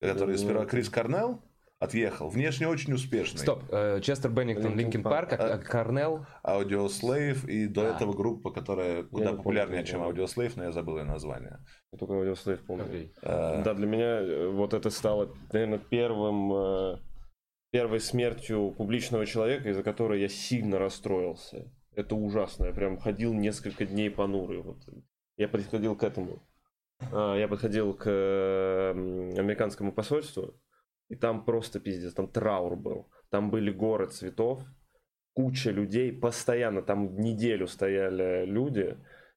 Который Ну, сперва Крис Корнелл отъехал, внешне очень успешный. Стоп, э, Честер Беннингтон, Linkin Park, а Корнелл, Audioslave и до А. этого группа, которая куда популярнее, чем. Audioslave, но я забыл ее название. Я Только Audioslave помню. Э, Да, для меня э, вот это стало, наверное, первым, э, первой смертью публичного человека, из-за которой я сильно расстроился. Это ужасно. Я прям ходил несколько дней понурый. Вот. Я подходил к этому. А, Я подходил к э, американскому посольству, и там просто пиздец, там траур был. Там были горы цветов, куча людей, постоянно, там неделю стояли люди,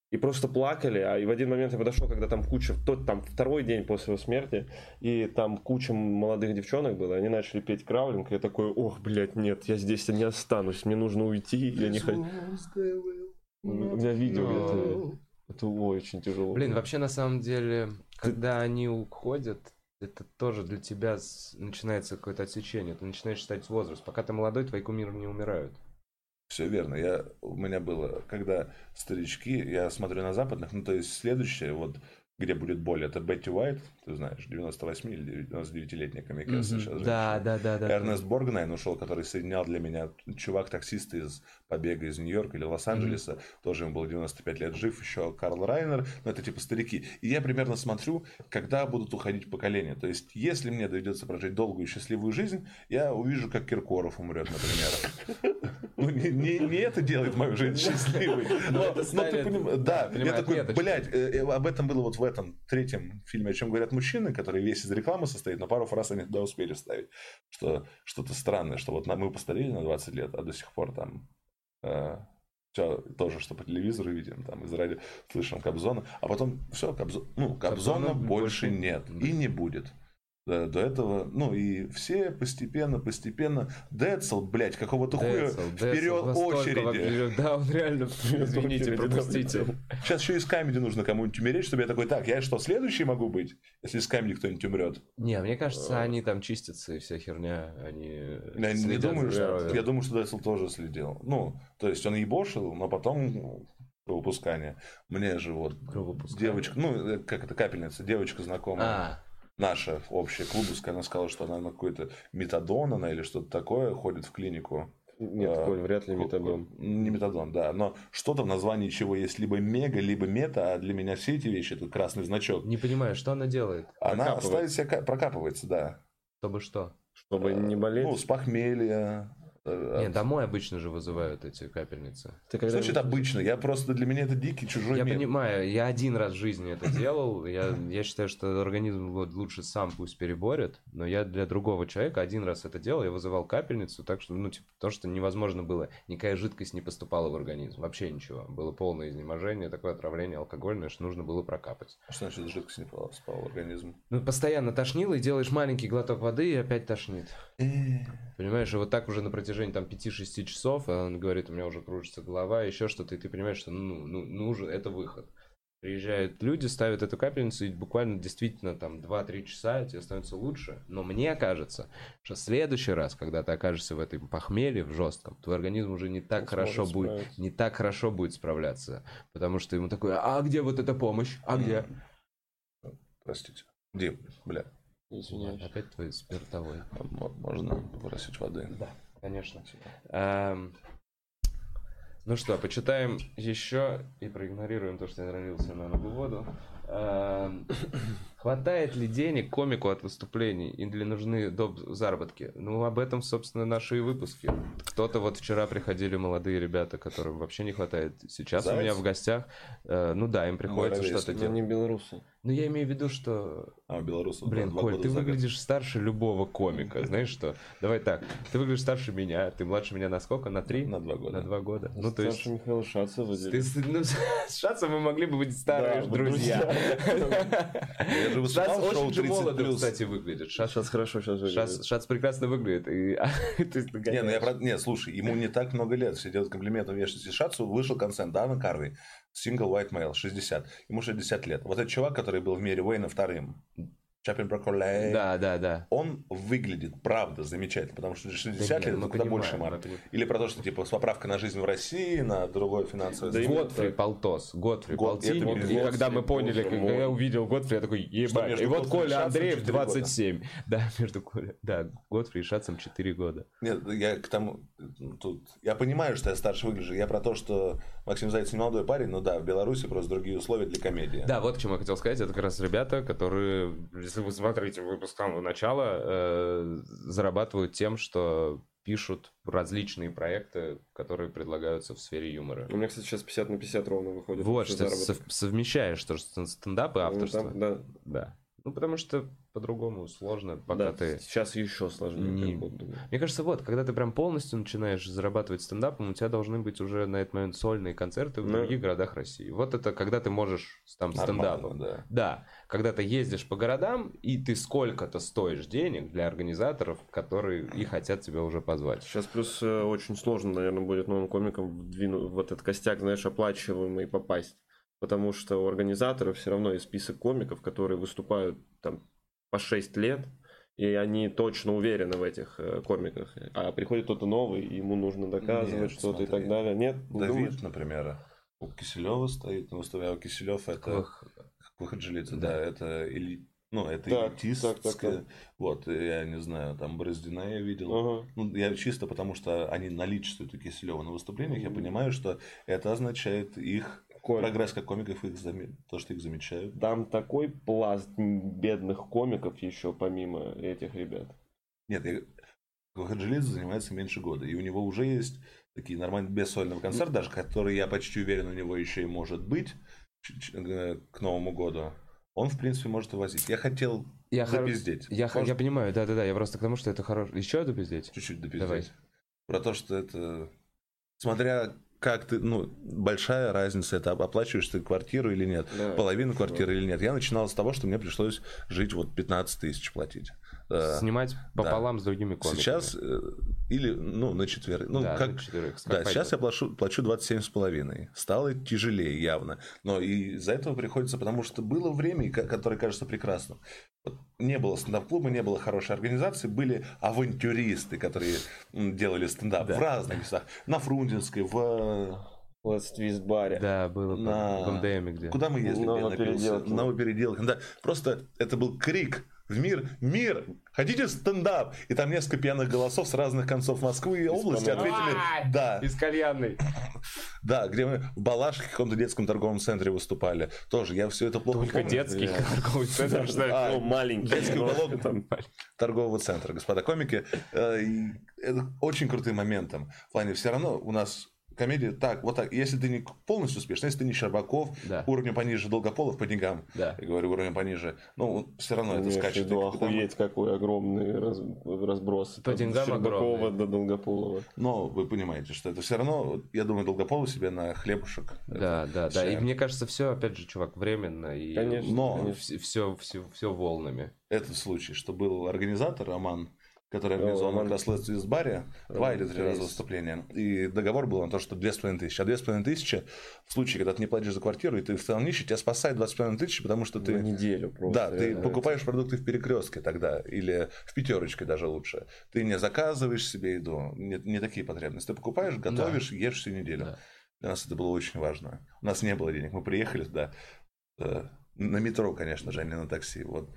и просто плакали, а и в один момент я подошел, когда там куча, тот там второй день после его смерти, и там куча молодых девчонок было, они начали петь краулинг, и я такой, ох, блядь, нет, я здесь не останусь, мне нужно уйти, я не хочу. У меня видео, это, это очень тяжело. Блин, вообще на самом деле, когда они уходят, это тоже для тебя начинается какое-то отсечение. Ты начинаешь считать возраст. Пока ты молодой, твои кумиры не умирают. Все верно. Я, у меня было, когда старички, я смотрю на западных, ну, то есть следующее, вот, где будет боль, это Бетти Уайт, ты знаешь, 98 или 99-летняя комикесса сейчас. Да, да, да, да. Эрнест Боргнайн ушел, который соединял для меня чувак-таксист из побега из Нью-Йорка или Лос-Анджелеса. Тоже ему было 95 лет жив. Еще Карл Райнер. Ну, это типа старики. И я примерно смотрю, когда будут уходить поколения. То есть, если мне доведется прожить долгую и счастливую жизнь, я увижу, как Киркоров умрет, например. Ну, не, не- не это делает мою жизнь счастливой. Но, но ты поним- да, я такой, блядь, э, э, об этом было вот в этом третьем фильме, о чем говорят мужчины, который весь из рекламы состоит, но пару фраз они туда успели вставить, что что-то странное, что вот мы постарели на 20 лет, а до сих пор там все тоже, что по телевизору видим, там из радио слышим Кобзона, а потом все, Кобзо... ну, Кобзона Кобзона больше больше нет да. и не будет. До, до этого, ну и все постепенно, постепенно, Децл, блядь, какого-то хуя вперед Децл, очереди. Да, он реально, извините, пропустите. Сейчас еще из камеди нужно кому-нибудь умереть, чтобы я такой, так, я что, следующий могу быть, если из камеди кто-нибудь умрет? Не, мне кажется, они там чистятся и вся херня, они Я не думаю, что, я думаю, что Децл тоже следил. Ну, то есть он ебошил, но потом кровопускание. Мне же вот девочка, ну, э, как это, капельница, девочка знакомая, А, наша общая клубовская, она сказала, что она на какой-то метадон она или что-то такое ходит в клинику. Нет, А, Коль, вряд ли метадон. Не метадон, да. Но что-то в названии чего есть либо мега, либо мета, а для меня все эти вещи, это красный значок. не понимаю, что она делает? Она ставит себя, ка- прокапывается, да. Чтобы что? Чтобы не болеть. Ну, с похмелья, э, Не, от- домой обычно же вызывают эти капельницы. Ты Что когда значит обычно? Я просто для меня это дикий чужой Я мир. понимаю, я один раз в жизни это делал. Я, я считаю, что организм лучше сам пусть переборет. Но я для другого человека один раз это делал. Я вызывал капельницу, так что, ну, типа, то, что невозможно было. Никакая жидкость не поступала в организм. Вообще ничего. Было полное изнеможение, такое отравление алкогольное, что нужно было прокапать. А Что значит жидкость не попала спала в организм? Ну, постоянно тошнило, и делаешь маленький глоток воды, и опять тошнит. Понимаешь, и вот так уже на протяжении там 5-6 часов, а он говорит, у меня уже кружится голова, еще что-то, и ты понимаешь, что ну, ну, нужен, это выход. Приезжают люди, ставят эту капельницу, и буквально действительно там 2-3 часа тебе становится лучше. Но мне кажется, что в следующий раз, когда ты окажешься в этом похмелье, в жестком, твой организм уже не так хорошо будет, справиться. не так хорошо будет справляться. Потому что ему такой, а где вот эта помощь? А где? Простите. Где? Бля. Извиняюсь. Опять твой спиртовой. мо- Можно попросить воды? Да, конечно. Эм, Ну что, почитаем еще и проигнорируем то, что я налился на новую воду. Эм, Хватает ли денег комику от выступлений или нужны доп. заработки? Ну, об этом, собственно, наши и выпуски. Кто-то вот вчера приходили молодые ребята, которым вообще не хватает. Сейчас у Заяц? меня в гостях, э, ну да, им приходится что-то делать. не белорусы. Но я имею в виду, что А, у белорусов Блин, два Коль, ты выглядишь старше любого комика. Знаешь что? Давай так. Ты выглядишь старше меня. Ты младше меня на сколько? На три? На два года. На два года. Ну, то есть... Старше Михаила Шацева. Ты, ну, с Шацем мы могли бы быть старые друзья. Же Шац выступал в шоу очень же 30+. молодо, кстати, выглядит. Шац, Сейчас хорошо, сейчас Шац, Шац прекрасно выглядит. И... ты Не, ну я. Не, слушай, ему не так много лет. Все делают комплименты внешности Шацу. Вышел концерт Дана Карви. Сингл White Male, 60. Ему 60 лет. Вот этот чувак, который был в мире Уэйна вторым. Чапин Брокколи. Да, да, да. Он выглядит, правда, замечательно, потому что 60 Да лет это куда больше понимаем. Или про то, что типа с поправкой на жизнь в России, на другое финансовое Да Готфри. Полтос, Готфри Гот- Полтинник. это И когда мы поняли, боже когда мой. я увидел Готфри, я такой, ебать. И вот Коля Андреев 4 года? 27. Да, между Коля. Да, Готфри и Шацем 4 года. Нет, я к тому, тут, я понимаю, что я старше выгляжу. Я про то, что Максим Зайцев не молодой парень, но да, в Беларуси просто другие условия для комедии. Да, вот к чему я хотел сказать. Это как раз ребята, которые, если вы смотрите выпуск с самого начала, э, зарабатывают тем, что пишут различные проекты, которые предлагаются в сфере юмора. У меня, кстати, сейчас 50 на 50 ровно выходит. Вот, что сов- совмещаешь то, что стендап и Ну, авторство. там, да, Да. Ну, потому что по-другому сложно, пока да, ты... сейчас еще сложнее. Не- как будто бы. Мне кажется, вот, когда ты прям полностью начинаешь зарабатывать стендапом, у тебя должны быть уже на этот момент сольные концерты в Да. других городах России. Вот это когда ты можешь там Нормально, стендапом. да. Да, когда ты ездишь по городам, и ты сколько-то стоишь денег для организаторов, которые и хотят тебя уже позвать. Сейчас плюс э, очень сложно, наверное, будет новым комикам вдвинуть в этот костяк, знаешь, оплачиваемый попасть. Потому что у организаторов все равно есть список комиков, которые выступают там по 6 лет, и они точно уверены в этих э, комиках. А приходит кто-то новый, и ему нужно доказывать что-то и так далее. Нет, не думаешь? Давид, например, у Киселева стоит на выставе, а Киселев это Ох, Выходжилица, Да. это эли... ну, это Так, элитистская. так, так, так. Вот, я не знаю, там Бороздина я видел. Ага. Ну, я чисто потому, что они наличествуют у Киселева на выступлениях, я Мгм. понимаю, что это означает их Коль, прогресс как комиков, их заме- то, что их замечают. Там такой пласт бедных комиков еще помимо этих ребят. Нет, я... Выходжилица занимается меньше года, и у него уже есть такие нормальные без сольного концерта, даже который, я почти уверен, у него еще и может быть к Новому году. Он, в принципе, может и возить. Я хотел Я, хор- запиздеть. я, х- Может, я понимаю, да-да-да, я просто к тому, что это хорошо. Еще одну пиздеть? чуть-чуть допиздеть. Давай. Про то, что это... Смотря как ты... Ну, большая разница, это оплачиваешь ты квартиру или нет. Да. Половину квартиры или нет. Я начинал с того, что мне пришлось жить вот 15 тысяч платить. Э, Снимать пополам с другими комиками. Сейчас э, или, ну, на четверых. Ну, Да, как... на четверых. Да, Как сейчас пойдет. я плачу, плачу 27 с половиной. Стало тяжелее явно. Но и из-за этого приходится, потому что было время, которое кажется прекрасным. Вот не было стендап-клуба, не было хорошей организации, были авантюристы, которые делали стендап Да. в разных местах. На Фрунзенской, в... Let's Twist баре. Да, было На- в МДМе где. Куда мы ездили? На Я напился. Новопеределке. На Новопеределке. Да, просто это был крик в мир. Мир! Хотите стендап? И там несколько пьяных голосов с разных концов Москвы и области ответили! «да». Из кальянной. Да, где мы в Балашке в каком-то детском торговом центре выступали. Тоже, я все это плохо Только помню. детский торговый центр, что? А, Ну, маленький. детский уголок там. торгового центра, господа комики. Э, Это очень крутым моментом. В плане все равно у нас комедия так, вот так. Если ты не полностью успешный, если ты не Щербаков, Да. уровнем пониже Долгополов по деньгам, Да. я говорю, уровнем пониже, ну, все равно это Имеешь в скачет. виду, И там- охуеть, какой огромный раз- разброс. По От деньгам Щербакова огромный. до Долгополова. Но вы понимаете, что это все равно, я думаю, Долгополов себе на хлебушек. Да, да, да. И мне кажется, все, опять же, чувак, временно. И Конечно, Но- конечно. все, все, все волнами. Этот случай, что был организатор Роман, который организовал Роман. как раз Let's This баре, два или три раза выступления. И договор был на то, что 2,5 тысячи. А 2,5 тысячи в случае, когда ты не платишь за квартиру, и ты в целом нищий, тебя спасает 2,5 тысячи, потому что На ты... неделю просто. Да, ты реально. покупаешь продукты в перекрестке тогда, или в пятерочке даже лучше. Ты не заказываешь себе еду, не, не такие потребности. Ты покупаешь, готовишь, ешь всю неделю. Да. Для нас это было очень важно. У нас не было денег, мы приехали туда э, на метро, конечно же, а не на такси. Вот.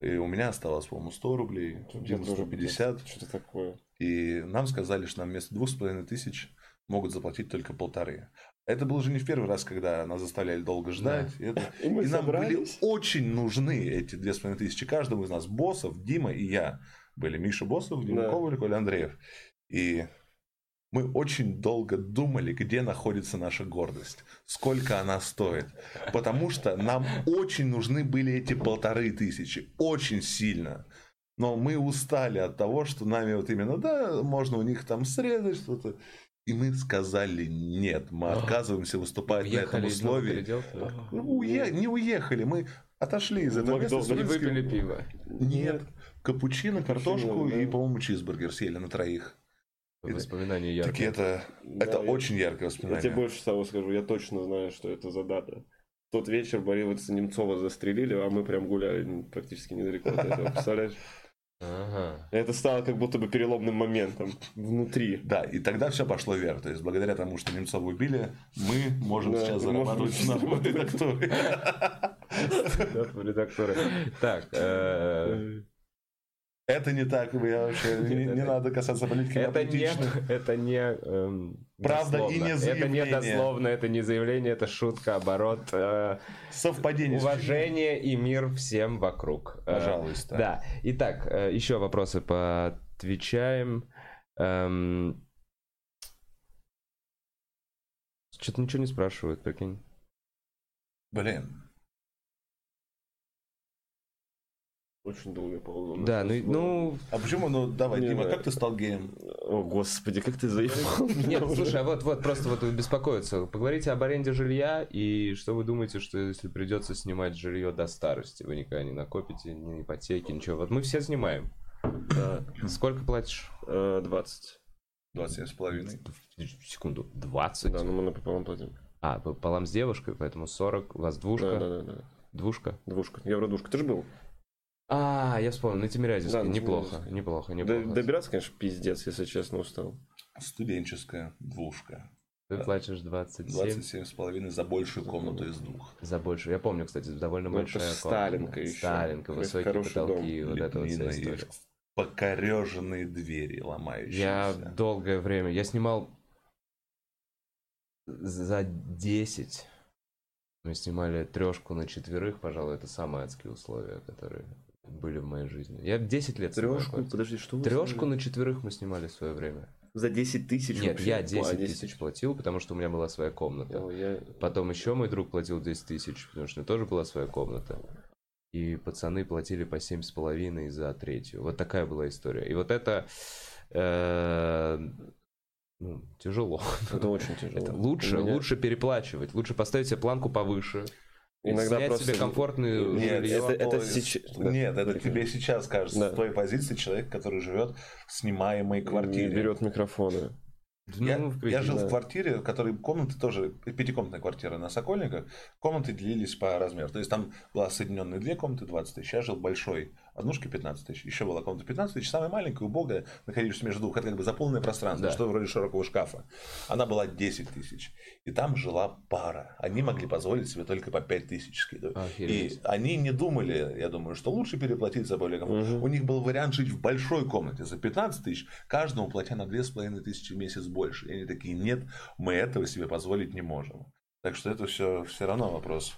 И у меня оставалось, по-моему, 100 рублей, У тоже 150. Что-то такое. И нам сказали, что нам вместо двух с половиной тысяч могут заплатить только полторы. Это был уже не в первый раз, когда нас заставляли долго ждать. И это- И мы и нам были очень нужны эти две с половиной тысячи каждому из нас. Боссов, Дима и я. Были Миша Боссов, Дима Да. Коваль, Коля Андреев. И мы очень долго думали, где находится наша гордость, сколько она стоит. Потому что нам очень нужны были эти полторы тысячи. Очень сильно. Но мы устали от того, что нами вот именно, да, можно у них там срезать что-то. И мы сказали нет, мы отказываемся выступать на этом Уехали из дома условии. Ну, уе- не уехали, мы отошли из этого места. с И Рыльским. выпили пиво. Нет, капучино, картошку да. и, по-моему, чизбургер съели на троих. Воспоминания Такие яркие. это, Да, это я- очень яркое Я воспоминание. тебе больше того скажу, я точно знаю, что это за дата. В тот вечер Боривица Немцова застрелили, а мы прям гуляли практически недалеко от этого, представляешь? Ага. Это стало как будто бы переломным моментом внутри. Да, и тогда все пошло вверх. То есть, благодаря тому, что Немцова убили, мы можем Да, сейчас зарабатывать на редактуре. Да, редакторы. Так, э, Это не так, я вообще, не, Нет, не это- надо касаться политики. это не, это не эм, Правда и дословно. не Это не заявление. дословно, это не заявление, это шутка, оборот. э, Совпадение. Уважение и мир всем вокруг. Э, Пожалуйста. Да. Итак, э, еще вопросы поотвечаем. Эм, Что-то ничего не спрашивают, прикинь. Блин. Очень долгая пауза. Да, ну, и- ну, А почему, ну давай, Не, Дима, как ты стал геем? О, господи, как ты заехал. Нет, слушай, а вот, вот просто вот беспокоиться. Поговорите об аренде жилья и что вы думаете, что если придется снимать жилье до старости, вы никогда не накопите ни ипотеки, ничего. Вот мы все снимаем. Да, Сколько платишь? э, 20. 27 с половиной. Секунду, 20? Да, ну мы напополам платим. А, пополам с девушкой, поэтому 40, у вас двушка? Да, да, да, да. Двушка? Двушка. Евродушка. Ты же был? А, я вспомнил, на Тимирязевской. Да, неплохо, Тимирязевской. неплохо, Д- неплохо. Добираться, конечно, пиздец, если честно, устал. Студенческая двушка. Ты платишь 27, 27 с половиной за большую комнату из двух. за больше. Я помню, кстати, довольно Ну, это большая Сталинка комната. еще. Сталинка, Это высокие хороший потолки, дом. вот это вот вся история. покореженные двери ломающиеся. Я долгое время, я снимал за 10. Мы снимали трешку на четверых, пожалуй, это самые адские условия, которые были в моей жизни. Я 10 лет Трешку? Подожди, что вы Трешку на четверых мы снимали в свое время. За 10 тысяч Нет, вообще? я А, 10 тысяч платил, потому что у меня была своя комната. О, я- Потом еще мой друг платил 10 тысяч, потому что у него тоже была своя комната. И пацаны платили по семь с половиной за третью. Вот такая была история. И вот это э, ну, тяжело. Это очень тяжело. Это лучше, меня лучше переплачивать. Лучше поставить себе планку повыше. Иногда снять просто... себе комфортную Нет, жилье. это- это то- сейчас- да. Нет, это тебе сейчас кажется, Да. с твоей позиции человек, который живет в снимаемой квартире. Берет микрофоны. Я, Ну, я жил да. в квартире, в которой комнаты тоже, пятикомнатная квартира на Сокольниках, комнаты делились по размеру. То есть там была соединенные две комнаты, 20 тысяч. Я жил большой Однушки 15 тысяч. Еще была комната 15 тысяч. Самая маленькая, убогая, находившаяся между двух. Это как бы заполненное пространство, Да. что вроде широкого шкафа. Она была 10 тысяч. И там жила пара. Они могли позволить себе только по 5 тысяч скидывать. Охереть. И они не думали, я думаю, что лучше переплатить за более комфортно. Мгм. У них был вариант жить в большой комнате за 15 тысяч, каждому платя на 2,5 тысячи в месяц больше. И они такие, нет, мы этого себе позволить не можем. Так что это все, все равно вопрос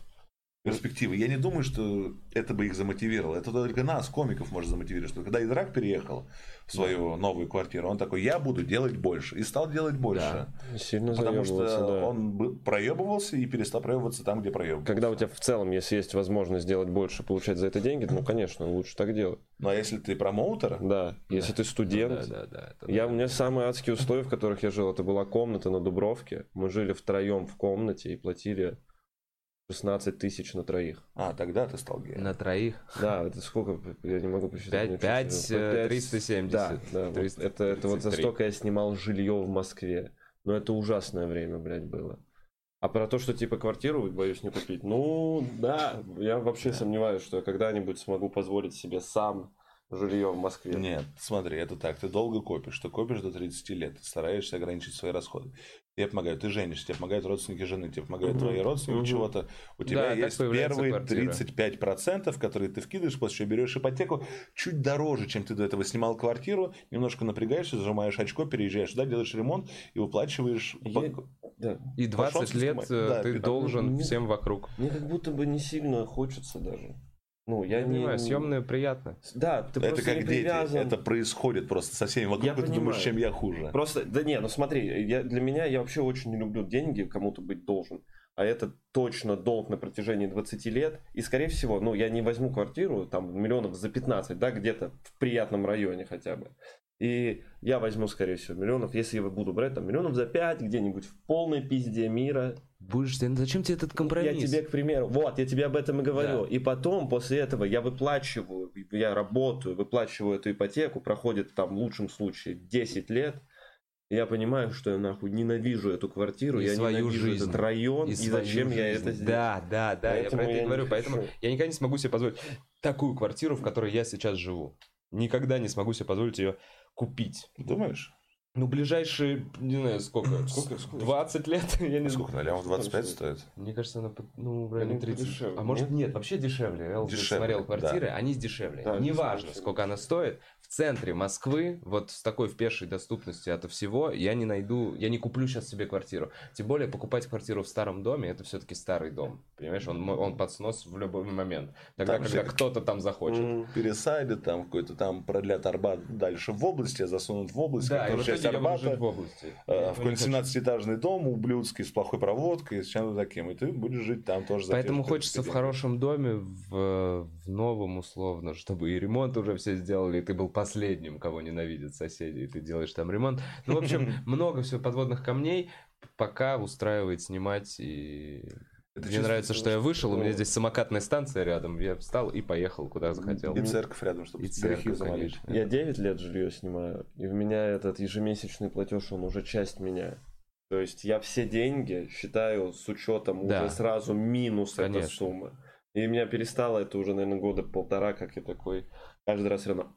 перспективы. Я не думаю, что это бы их замотивировало. Это только нас, комиков, может замотивировать. Что когда Идрак переехал в свою новую квартиру, он такой, я буду делать больше. И стал делать больше. Сильно Потому что да. он бы- проебывался и перестал проебываться там, где проебывался. Когда у тебя в целом, если есть возможность сделать больше, получать за это деньги, ну, конечно, лучше так делать. Ну а если ты промоутер, Да, если ты студент, Да, да, да. это Я, да. у меня самые адские условия, в которых я жил, это была комната на Дубровке. Мы жили втроем в комнате и платили 16 тысяч на троих. а тогда ты стал геем. На троих. Да, это сколько, я не могу посчитать. мне Пять, честно. пять, э, По 370. Да, да, вот 333. это, это вот за столько я снимал жилье в Москве. Но это ужасное время, блядь, было. А про то, что типа квартиру боюсь не купить, ну да, я вообще сомневаюсь, что я когда-нибудь смогу позволить себе сам жилье в Москве. Нет, смотри, это так. Ты долго копишь. Ты копишь до 30 лет. Ты стараешься ограничить свои расходы. Тебе помогают. Ты женишься, тебе помогают родственники жены, тебе помогают Мгм. твои родственники Мгм. чего-то. У тебя Да, есть первые квартира. 35%, которые ты вкидываешь, после чего берешь ипотеку чуть дороже, чем ты до этого снимал квартиру. Немножко напрягаешься, зажимаешь очко, переезжаешь сюда, делаешь ремонт и выплачиваешь... Е- Да. И 20 Пошел лет э, Да, ты ты- должен Мне- всем вокруг. Мне как будто бы не сильно хочется даже. Ну, я Я не... понимаю, съемное приятно. Да, ты Это как не дети. привязан. Это происходит просто со всеми вокруг. Я и ты думаешь, понимаю. чем я хуже. Просто, да не, ну смотри, я, для меня, я вообще очень не люблю деньги кому-то быть должен. А это точно долг на протяжении 20 лет. И, скорее всего, ну, я не возьму квартиру, там, миллионов за 15, да, где-то в приятном районе хотя бы. И я возьму, скорее всего, миллионов, если я буду брать, там, миллионов за 5, где-нибудь в полной пизде мира. Будешь ты, ну зачем тебе этот компромисс? Я тебе, к примеру, вот, я тебе об этом и говорю. Да. И потом, после этого, я выплачиваю, я работаю, выплачиваю эту ипотеку, проходит там в лучшем случае 10 лет. И я понимаю, что я нахуй ненавижу эту квартиру, И я свою ненавижу жизнь. этот район, и, свою зачем я жизнь. это сделал. Да, да, да, я про Поэтому это и я говорю. Поэтому хочу. я никогда не смогу себе позволить такую квартиру, в которой я сейчас живу. Никогда не смогу себе позволить ее купить. Думаешь? Ну, ближайшие, не знаю, сколько, Сколько, сколько? 20 лет, я не А сколько? На лямов 25 Сколько стоит? Мне кажется, она, ну, в районе Ну, 30. подешевле, а может, нет? вообще дешевле. Я Дешевле, смотрел да. квартиры, они дешевле. Да, Неважно, дешевле. сколько она стоит. В центре Москвы, вот с такой в пешей доступности от всего, я не найду, я не куплю сейчас себе квартиру. Тем более, покупать квартиру в старом доме, это все-таки старый дом. Понимаешь, он, он под снос в любой момент. Тогда, Там когда все- кто-то там захочет. Пересадят, там какой-то там продлят Арбат дальше в области, засунут в область, Да, часть Арбата, в области. э, в какой-нибудь хочу. 17-этажный дом ублюдский с плохой проводкой, с чем-то таким, и ты будешь жить там тоже. Поэтому хочется в 35 хорошем доме, в, в новом условно, чтобы и ремонт уже все сделали, и ты был последним, кого ненавидят соседи, и ты делаешь там ремонт. Ну, в общем, много всего подводных камней, пока устраивает снимать, и Это мне нравится, что я вышел, у меня здесь самокатная станция рядом, я встал и поехал, куда захотел. И церковь рядом, чтобы И церковь, замолить. конечно. Я 9 лет жилье снимаю, и у меня этот ежемесячный платеж, он уже часть меня. То есть я все деньги считаю с учетом Да. уже сразу минус эта Конечно. сумма. И меня перестало это уже, наверное, года полтора, как я такой каждый раз все равно.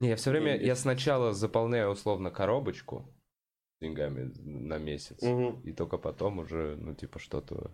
Не, я все время, Деньги. я сначала заполняю условно коробочку деньгами на месяц, Мгм. и только потом уже, ну, типа, что-то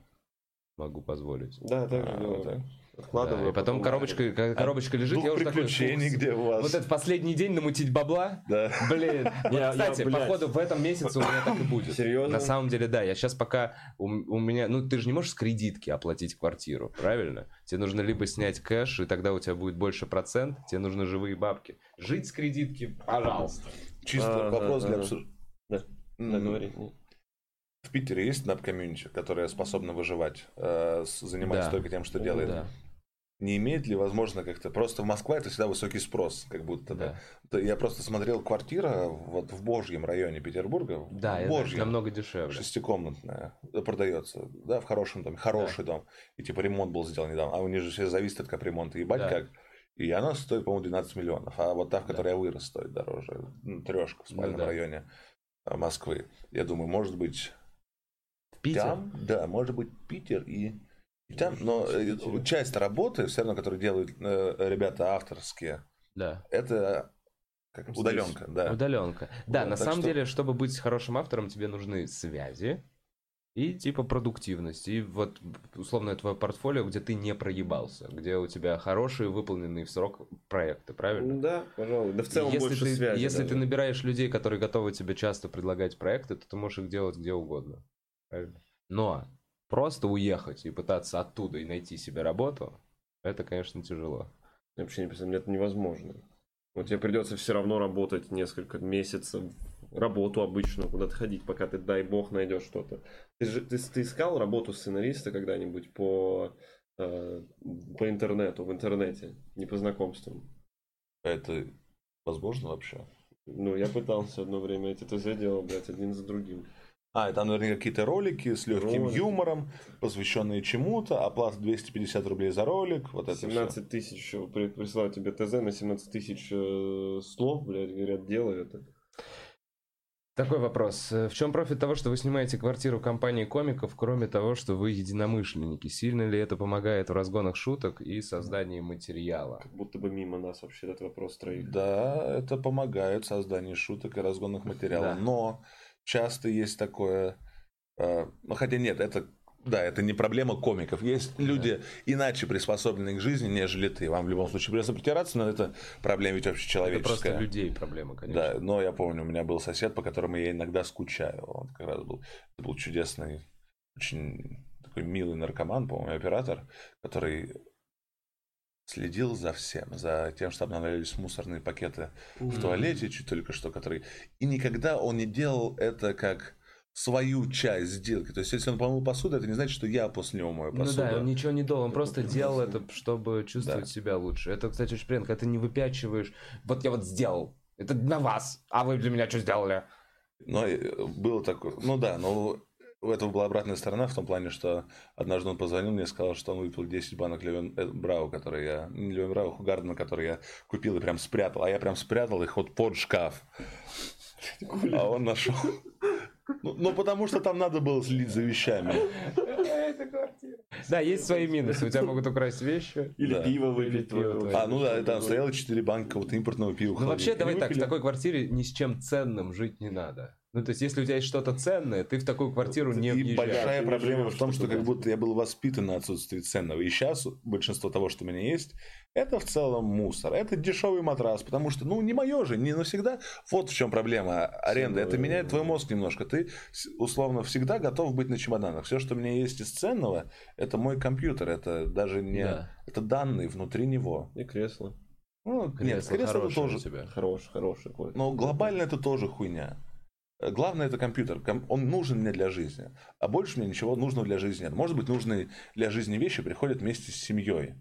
могу позволить. Да, так А, же вот делаю. так. Откладываю. Да, и потом коробочка, когда коробочка лежит, Дух я уже такой... приключений, «Фу, где у вас. Вот этот последний день намутить бабла? Да. Блин. Я- я, Кстати, блядь. походу в этом месяце у меня так и будет. Серьезно? На самом деле, да. Я сейчас пока... У, у меня... Ну, ты же не можешь с кредитки оплатить квартиру, правильно? Тебе нужно либо снять кэш, и тогда у тебя будет больше процент. Тебе нужны живые бабки. Жить с кредитки, пожалуйста. Чисто Ага, вопрос для ага. обсуждения. Да. Да, говори. В Питере есть нап-комьюнити, которая способна выживать, э, занимаясь Да. только тем, что делает. Да, Не имеет ли, возможно, как-то... Просто в Москва это всегда высокий спрос, как будто да. Да, Я просто смотрел квартира вот в Божьем районе Петербурга. Да, в это Божьем. намного дешевле. Шестикомнатная. Да, продается. Да, в хорошем доме. Хороший дом. И типа ремонт был сделан недавно. А у них же все зависит от капремонта. Ебать Да. как. И она стоит, по-моему, 12 миллионов. А вот та, в которой Да. я вырос, стоит дороже. Ну, трешка в спальном да. районе а, Москвы. Я думаю, может быть, Питер? там, да, может быть, Питер и Хотя, но э, Действительно. часть работы, все равно, которую делают э, ребята авторские, Да. это как, удаленка, да. Удаленка. Да, Вот, на самом что- деле, чтобы быть хорошим автором, тебе нужны связи и типа продуктивность. И вот условно твое портфолио, где ты не проебался, где у тебя хорошие выполненные в срок проекты, правильно? Ну да, пожалуй. Да в целом если больше ты, связи. если даже. ты набираешь людей, которые готовы тебе часто предлагать проекты, то ты можешь их делать где угодно. Но просто уехать и пытаться оттуда и найти себе работу, это, конечно, тяжело. Я вообще не представляю, это невозможно. Вот тебе придется все равно работать несколько месяцев, работу обычную, куда-то ходить, пока ты, дай бог, найдешь что-то. Ты, же, ты, ты искал работу сценариста когда-нибудь по, э, по интернету, в интернете, не по знакомствам? Это возможно вообще? Ну, я пытался одно время эти ТЗ делал, блядь, один за другим. А, это, наверное, какие-то ролики с легким Ролики. юмором, посвященные чему-то, оплата 250 рублей за ролик, вот это всё. 17 тысяч, э, при- присылают тебе ТЗ на 17 тысяч э, слов, блядь, говорят, делай это. Такой вопрос. Э, В чем профит того, что вы снимаете квартиру компании комиков, кроме того, что вы единомышленники? Сильно ли это помогает в разгонах шуток и создании материала? Как будто бы мимо нас вообще этот вопрос троих. Да, это помогает в создании шуток и разгонных материалов. Да. Но часто есть такое... э, ну, хотя нет, это... Да, это не проблема комиков. Есть люди иначе приспособленные к жизни, нежели ты. Вам в любом случае придется притираться, но это проблема ведь Это общечеловеческая. просто людей проблема, конечно. Да, но я помню, у меня был сосед, по которому я иногда скучаю. Он как раз был, это был чудесный, очень такой милый наркоман, по-моему, оператор, который следил за всем, за тем, что обновлялись мусорные пакеты в туалете, чуть только что, который... И никогда он не делал это как свою часть сделки. То есть, если он помыл посуду, это не значит, что я после него мою Ну посуду. да, он ничего не делал, он просто делал это, чтобы чувствовать Да. себя лучше. Это, кстати, очень приятно, когда ты не выпячиваешь, вот я вот сделал, это на вас, а вы для меня что сделали? Но э, было такое. Ну да, но у этого была обратная сторона в том плане, что однажды он позвонил мне и сказал, что он выпил 10 банок Левен э, Брау, которые я... Не Левен Брау, Хугардена, которые я купил и прям спрятал. А я прям спрятал их вот под шкаф. А он нашел. Ну, ну, потому что там надо было следить за вещами. Да, есть свои минусы, у тебя могут украсть вещи. Или Да. пиво Или выпить. пиво твое. твое. А, ну да, там стояло 4 банка какого-то импортного пива. Ну вообще, давай так, в такой квартире ни с чем ценным жить не надо. Ну, то есть, если у тебя есть что-то ценное, ты в такую квартиру не И въезжаешь. большая проблема в том, что как будто я был воспитан на отсутствии ценного. И сейчас большинство того, что у меня есть, это в целом мусор. Это дешевый матрас, потому что, ну, не мое же, не навсегда. Вот в чем проблема аренды. Это меняет твой мозг немножко. Ты, условно, всегда готов быть на чемоданах. Все, что у меня есть из ценного, это мой компьютер. Это даже не... Да. Это данные внутри него. И кресло. Ну, нет, Кресло кресло это хорошее у тоже... тебя. Хороший, хороший. Но глобально это тоже хуйня. Э, Главное это компьютер. Ком- Он нужен мне для жизни. А больше мне ничего нужного для жизни нет. Может быть, нужные для жизни вещи приходят вместе с семьей.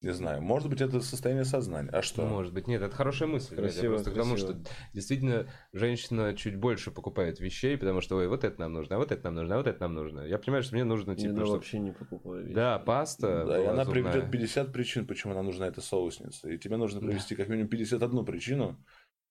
Не знаю. Может быть, это состояние сознания. А что? Может быть, нет, это хорошая мысль. Красиво, просто к тому, что красиво. действительно женщина чуть больше покупает вещей, потому что, ой, вот это нам нужно, а вот это нам нужно, а вот это нам нужно. Я понимаю, что мне нужно, типа, ну, чтоб- вообще не покупаю вещи. Да, паста. Да, и она зубная. приведет 50 причин, почему нам нужна эта соусница. И тебе нужно привести как минимум 51 причину,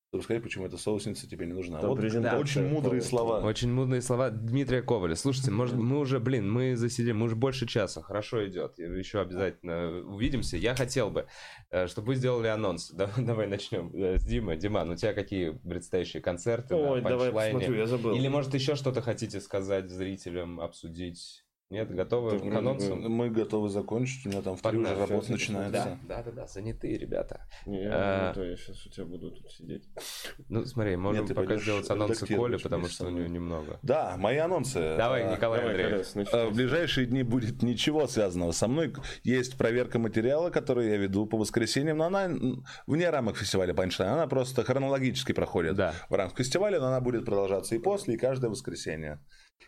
чтобы сказать, почему эта соусница тебе не нужна. Там вот презентация очень мудрые слова. Очень мудные слова Дмитрия Коваля. Слушайте, может, мы уже, блин, мы засидим, мы уже больше часа. Хорошо идет. Еще обязательно увидимся. Я хотел бы, э, чтобы вы сделали анонс. Да- Давай начнем э, с Димы. Диман, у тебя какие предстоящие концерты Ой, на давай посмотрю, я забыл. Или, может, еще что-то хотите сказать зрителям, обсудить? Нет, готовы к анонсу? бы. Мы готовы закончить. У меня там в три уже работа начинается. Да, да, да, да, занятые ребята. Не, А. я, не то, я сейчас у тебя буду тут сидеть. Ну, смотри, можем Нет, пока сделать анонсы Коли, потому что у него немного. Да, мои анонсы. Давай, А, Николай Давай, Андреев. Карас, начни. А, В ближайшие дни будет ничего связанного со мной. Есть проверка материала, который я веду по воскресеньям, но она вне рамок фестиваля Панчлайн. Она просто хронологически проходит Да. в рамках фестиваля, но она будет продолжаться и после, и каждое воскресенье.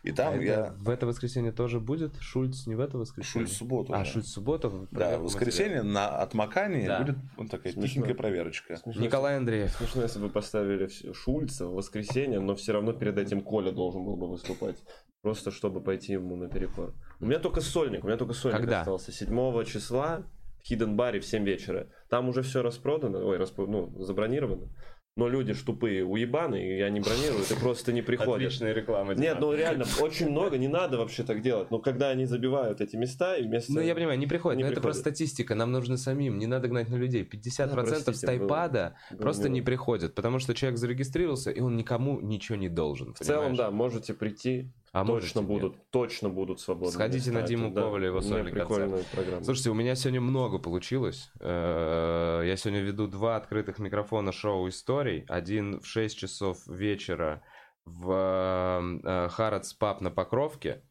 И там А это я... В это воскресенье тоже будет? Шульц не в это воскресенье? Шульц в субботу. А, да. Шульц в субботу? Да, в воскресенье на отмакании Да. будет вот такая Смешно. тихенькая проверочка. Смешно. Николай Андреев. Смешно, если бы поставили Шульца в воскресенье, но все равно перед этим Коля должен был бы выступать. Просто чтобы пойти ему наперекор. У меня только сольник, у меня только сольник Когда? остался. 7 числа в Hidden Баре в 7 вечера. Там уже все распродано, ой, распро- ну, забронировано. Но люди ж тупые уебаны, и они бронируют, и просто не приходят. Отличная реклама. Нет, ну реально, очень много, не надо вообще так делать. Но когда они забивают эти места, и вместо... Ну, я понимаю, не приходит. Не но это приходит. просто статистика. Нам нужно самим. Не надо гнать на людей. 50% Да, простите, с тайпада было- просто было не приходят. Потому что человек зарегистрировался, и он никому ничего не должен. В целом, понимаешь? да, можете прийти, А точно будут, нет. точно будут свободны. Сходите на места. Диму Это, да, у меня сольный прикольная программа. Слушайте, у меня сегодня много получилось. Э, Я сегодня веду два открытых микрофона шоу историй. Один в 6 часов вечера в э, Харадс Паб на Покровке.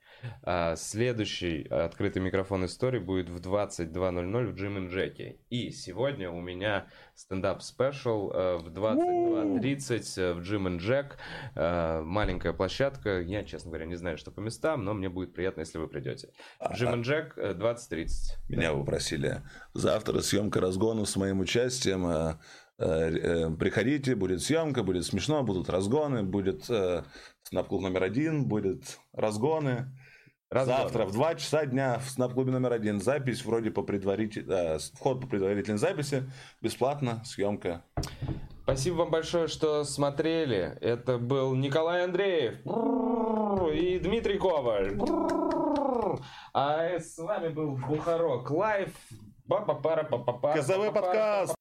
А следующий открытый микрофон истории будет в 22.00 в Джим и Джеки. И сегодня у меня стендап спешл э, в 22.30 э, в Джим и Джек. Э, Маленькая площадка. Я, честно говоря, не знаю, что по местам, но мне будет приятно, если вы придете. Джим и Джек э, 20.30. Меня попросили. Завтра съемка разгона с моим участием. Приходите, будет съемка, будет смешно, будут разгоны, будет э, снап-клуб номер один, будет разгоны. Разгоны. Завтра в 2 часа дня в снап-клубе номер один. Запись вроде по предварительной... вход по предварительной записи. Бесплатно, съемка. Спасибо вам большое, что смотрели. Это был Николай Андреев и Дмитрий Коваль. А с вами был Бухарок. Ба-ба-пара-па-па-па. Казовой подкаст!